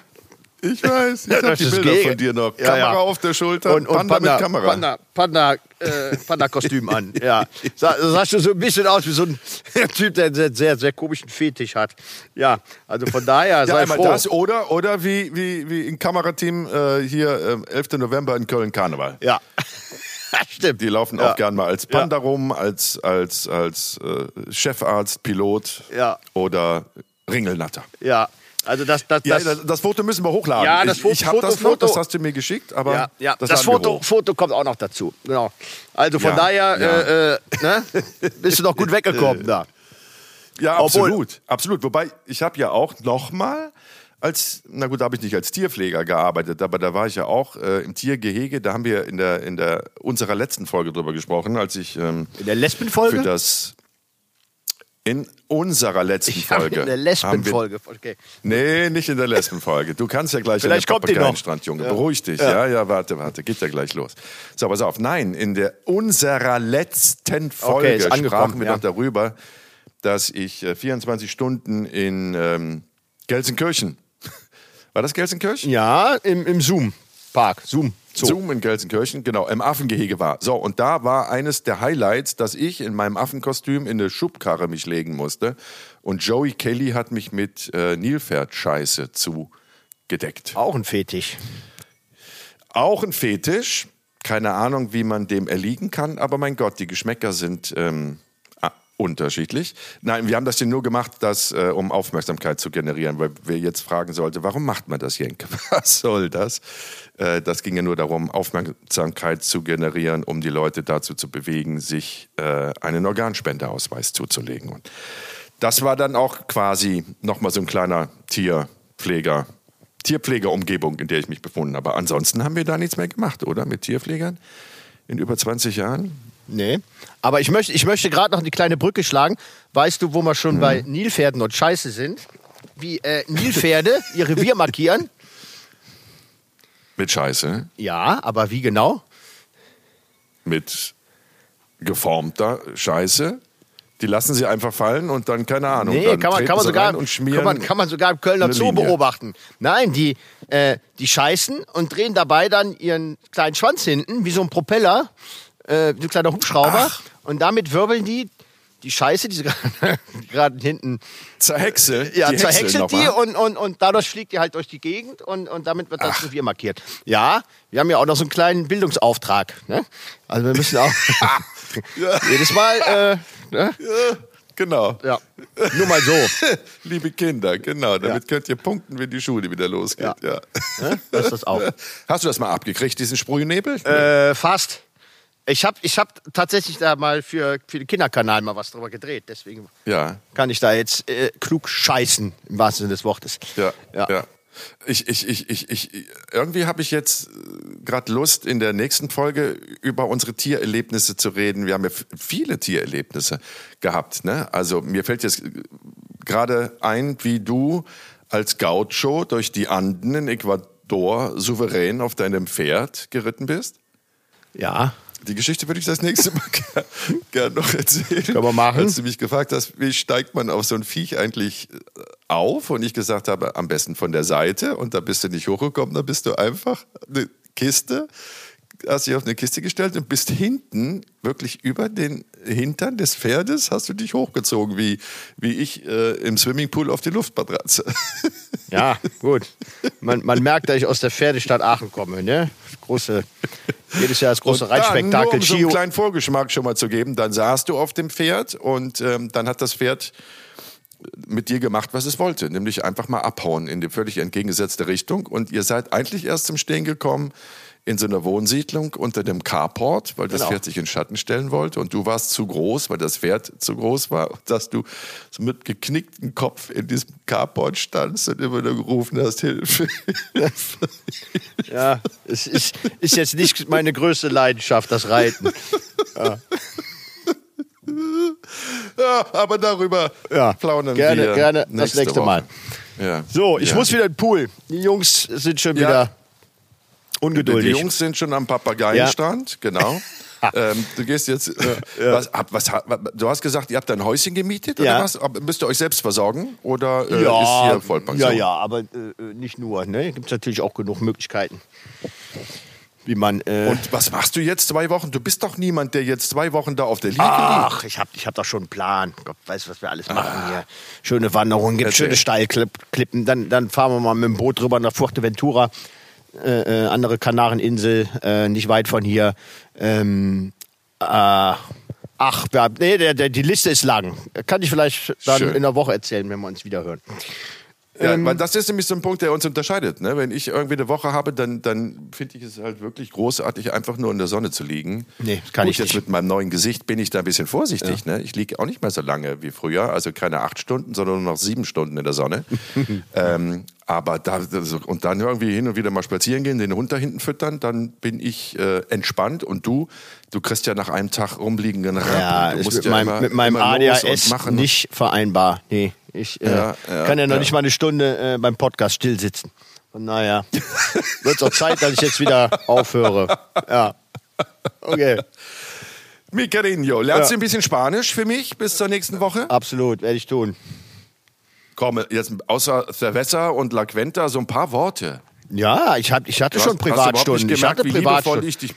ich weiß, ich habe die Bilder von dir noch. Ja, Kamera ja. auf der Schulter, und, und Panda, Panda, mit Kamera. Panda, Panda, äh, Panda-Kostüm an. Ja, sah, sah schon so ein bisschen aus wie so ein Typ, der einen sehr, sehr, sehr komischen Fetisch hat. Ja, also von daher sei ja, froh. das oder, oder wie, wie, wie im Kamerateam äh, hier äh, 11. November in Köln Karneval. Ja. stimmt. Die laufen Ja. auch gern mal als Panda rum, als, als, als äh, Chefarzt, Pilot Ja. oder Ringelnatter. Ja, also das, das, Ja, das, das, das Foto müssen wir hochladen. Ja, das ich Foto- ich habe das Foto- noch, das Foto- hast du mir geschickt, aber ja, ja. das, das, Foto. Foto kommt auch noch dazu. Genau. Also von Ja, daher ja. Äh, äh, ne? bist du doch gut weggekommen da. Ja, Obwohl- absolut, absolut. Wobei ich habe ja auch noch mal als, na gut, da habe ich nicht als Tierpfleger gearbeitet, aber da war ich ja auch äh, im Tiergehege. Da haben wir in der in der unserer letzten Folge drüber gesprochen, als ich ähm, In der für Lesbenfolge? das in unserer letzten Ich Folge in der Lesbenfolge. Okay. Nee, nicht in der Lesbenfolge. Du kannst ja gleich Vielleicht in den noch. Papageienstrand, Junge. Beruhig dich. Ja. Ja. ja, warte, warte. Geht ja gleich los. So, pass auf. Nein, in der unserer letzten Folge Okay, sprachen wir ja. doch darüber, dass ich äh, 24 Stunden in ähm, Gelsenkirchen. War das Gelsenkirchen? Ja, im, im Zoom-Park. Zoom. Zoo. Zoom in Gelsenkirchen, genau, im Affengehege war. So, und da war eines der Highlights, dass ich in meinem Affenkostüm in eine Schubkarre mich legen musste. Und Joey Kelly hat mich mit äh, Nilpferdscheiße zugedeckt. Auch ein Fetisch. Auch ein Fetisch. Keine Ahnung, wie man dem erliegen kann, aber mein Gott, die Geschmäcker sind ähm, unterschiedlich. Nein, wir haben das hier nur gemacht, das, äh, um Aufmerksamkeit zu generieren, weil wir jetzt fragen sollte, warum macht man das, Jenke? Was soll das? Äh, das ging ja nur darum, Aufmerksamkeit zu generieren, um die Leute dazu zu bewegen, sich äh, einen Organspendeausweis zuzulegen. Und das war dann auch quasi nochmal so ein kleiner Tierpfleger. Tierpflegerumgebung, in der ich mich befunden habe. Ansonsten haben wir da nichts mehr gemacht, oder? Mit Tierpflegern in über 20 Jahren? Nee. Aber ich möchte, ich möchte gerade noch eine kleine Brücke schlagen. Weißt du, wo wir schon bei Nilpferden und Scheiße sind? Wie äh, Nilpferde ihr Revier markieren? Mit Scheiße, Ja, aber wie genau? mit geformter Scheiße. Die lassen sie einfach fallen und dann, keine Ahnung, Nee, dann kann man, kann man sogar, und schmieren. kann man, kann man sogar im Kölner Zoo Linie. beobachten. Nein, die, äh, die scheißen und drehen dabei dann ihren kleinen Schwanz hinten, wie so ein Propeller, äh, wie ein kleiner Hubschrauber. Ach. Und damit wirbeln die die Scheiße, die sie gerade- hinten Zerhexe, ja, die Hexe zerhäckselt noch die und, und, und dadurch fliegt die halt durch die Gegend und, und damit wird das Revier markiert. Ja, wir haben ja auch noch so einen kleinen Bildungsauftrag. Ne? Also wir müssen auch jedes Mal, äh, ne? Ja, genau. ja, nur mal so. Liebe Kinder, genau. Damit könnt ihr punkten, wenn die Schule wieder losgeht. Ja. Ne? Das ist das auch. Hast du das mal abgekriegt, diesen Sprühnebel? Äh, fast. Ich habe ich hab tatsächlich da mal für, für den Kinderkanal mal was drüber gedreht. Deswegen ja. kann ich da jetzt äh, klug scheißen, im wahrsten Sinne des Wortes. Ja, ja. Ja. Ich, ich, ich, ich, ich, irgendwie habe ich jetzt gerade Lust, in der nächsten Folge über unsere Tiererlebnisse zu reden. Wir haben ja viele Tiererlebnisse gehabt. Ne? Also mir fällt jetzt gerade ein, wie du als Gaucho durch die Anden in Ecuador souverän auf deinem Pferd geritten bist. Ja. Die Geschichte würde ich das nächste Mal gerne gern noch erzählen. Können wir machen. Als du mich gefragt hast, wie steigt man auf so ein Viech eigentlich äh, auf? Und ich gesagt habe, am besten von der Seite. Und da bist du nicht hochgekommen, da bist du einfach eine Kiste, hast dich auf eine Kiste gestellt und bist hinten, wirklich über den Hintern des Pferdes, hast du dich hochgezogen, wie, wie ich äh, im Swimmingpool auf die Luftmatratze. Ja, gut. Man, man merkt, dass ich aus der Pferdestadt Aachen komme. Ne? Große, jedes Jahr das große dann, nur Reitspektakel. um so einen kleinen Vorgeschmack schon mal zu geben, dann saßt du auf dem Pferd und ähm, dann hat das Pferd mit dir gemacht, was es wollte, nämlich einfach mal abhauen in die völlig entgegengesetzte Richtung. Und ihr seid eigentlich erst zum Stehen gekommen in so einer Wohnsiedlung unter dem Carport, weil das Genau. Pferd sich in Schatten stellen wollte und du warst zu groß, weil das Pferd zu groß war, dass du mit geknicktem Kopf in diesem Carport standst und immer nur gerufen hast, Hilfe. Ja, es ist, ist jetzt nicht meine größte Leidenschaft, das Reiten. ja, aber darüber Ja, plaudern gerne, wir gerne das nächste Woche. Mal. Ja. So, ich ja. muss wieder in den Pool. Die Jungs sind schon Ja. Wieder Die ungeduldig. Jungs sind schon am Papageienstrand, genau. ähm, du gehst jetzt. Äh, Was, hab- was, du hast gesagt, ihr habt ein Häuschen gemietet oder Ja. was? Aber Müsst ihr euch selbst versorgen oder äh, ist ja, hier Vollpension? ja, ja, aber äh, nicht nur. Ne? Gibt es natürlich auch genug Möglichkeiten, wie man. Äh, Und was machst du jetzt zwei Wochen? Du bist doch niemand, der jetzt zwei Wochen da auf der Liege liegt. Ach, ich habe ich hab doch schon einen Plan. Gott weiß, was wir alles machen hier. Schöne Wanderungen, gibt schöne Steilklippen. Dann, dann fahren wir mal mit dem Boot rüber nach Fuerteventura. Äh, äh, andere Kanareninsel, äh, nicht weit von hier. Ähm, äh, ach, nee, der, der, die Liste ist lang. Kann ich vielleicht dann Schön. in der Woche erzählen, wenn wir uns wieder hören. Ja, Ähm, weil das ist nämlich so ein Punkt, der uns unterscheidet. Ne? Wenn ich irgendwie eine Woche habe, dann, dann finde ich es halt wirklich großartig, einfach nur in der Sonne zu liegen. Nee, kann Gut, ich jetzt nicht. mit meinem neuen Gesicht bin ich da ein bisschen vorsichtig. Ne? Ich liege auch nicht mehr so lange wie früher, also keine acht Stunden, sondern nur noch sieben Stunden in der Sonne. ähm, aber da also, und dann irgendwie hin und wieder mal spazieren gehen, den Hund da hinten füttern, dann bin ich äh, entspannt und du, du kriegst ja nach einem Tag rumliegenden Rappen. Ja, du musst mit, ja meinem, immer- mit meinem ADHS nicht vereinbar. Nee, ich äh, Ja, ja, kann ja noch ja. nicht mal eine Stunde äh, beim Podcast still sitzen. Von naja, wird es auch Zeit, dass ich jetzt wieder aufhöre. Ja. Okay, Mi cariño, lernst Ja. du ein bisschen Spanisch für mich bis zur nächsten Woche? absolut, werde ich tun. Komm, jetzt außer Cerveza und La Quenta so ein paar Worte. Ja, ich, hab, ich hatte schon hast- überhaupt Privatstunden. nicht Ich gemerkt, hatte Privatstunden. ich dich...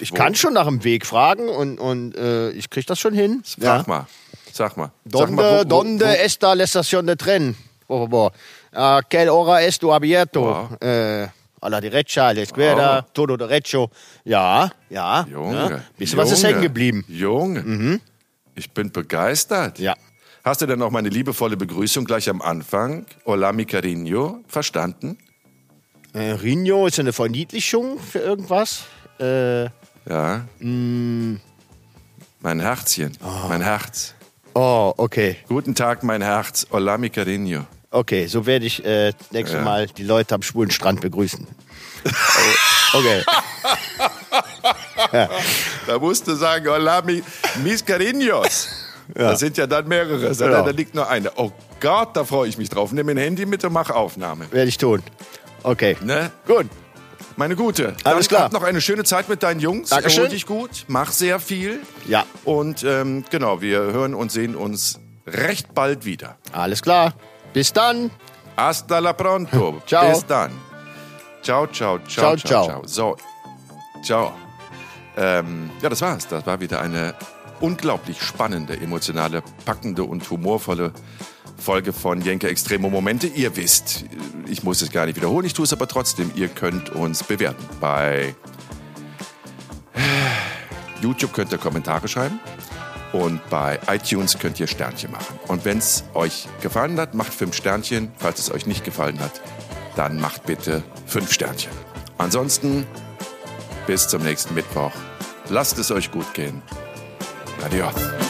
Ich Wo? kann schon nach dem Weg fragen und, und äh, ich krieg das schon hin. Sag mal. Sag mal. Sag Donde, mal, wo- wo- donde wo- está la estación de tren? Por favor. A qué hora es tu abierto? Eh, a la derecha, a la izquierda, Oh. todo derecho. Ja, ja. Junge. ja. Bisschen was ist Junge, hängen geblieben. Junge. Ich bin begeistert. Ja. Hast du denn auch meine liebevolle Begrüßung gleich am Anfang? Hola, mi cariño. Verstanden? Äh, Rino ist eine Verniedlichung für irgendwas. Äh, Ja. Mm. Mein Herzchen. Mein Herz. Oh, okay. Guten Tag, mein Herz. Hola, mi cariño. Okay, so werde ich äh, nächstes Ja. Mal die Leute am schwulen Strand begrüßen. Okay. Da musst du sagen, hola, mi, mis cariños. Das sind ja dann mehrere, sondern Genau. da liegt nur eine. Oh Gott, da freue ich mich drauf. Nimm ein Handy mit und mach Aufnahme. Werde ich tun. Okay. Ne? Gut. Meine Gute. Alles klar. Hab noch eine schöne Zeit mit deinen Jungs. Dankeschön. Erhol dich gut. Mach sehr viel. Ja. Und ähm, genau, wir hören und sehen uns recht bald wieder. Alles klar. Bis dann. Hasta la pronto. Ciao. Bis dann. Ciao, ciao, ciao, Ciao, ciao, ciao. ciao. So, ciao. Ähm, ja, das war's. Das war wieder eine unglaublich spannende, emotionale, packende und humorvolle Folge von Jenke Extremo Momente. Ihr wisst, ich muss es gar nicht wiederholen, ich tue es aber trotzdem. Ihr könnt uns bewerten. Bei YouTube könnt ihr Kommentare schreiben und bei iTunes könnt ihr Sternchen machen. Und wenn es euch gefallen hat, macht fünf Sternchen. Falls es euch nicht gefallen hat, dann macht bitte fünf Sternchen. Ansonsten bis zum nächsten Mittwoch. Lasst es euch gut gehen. Adios.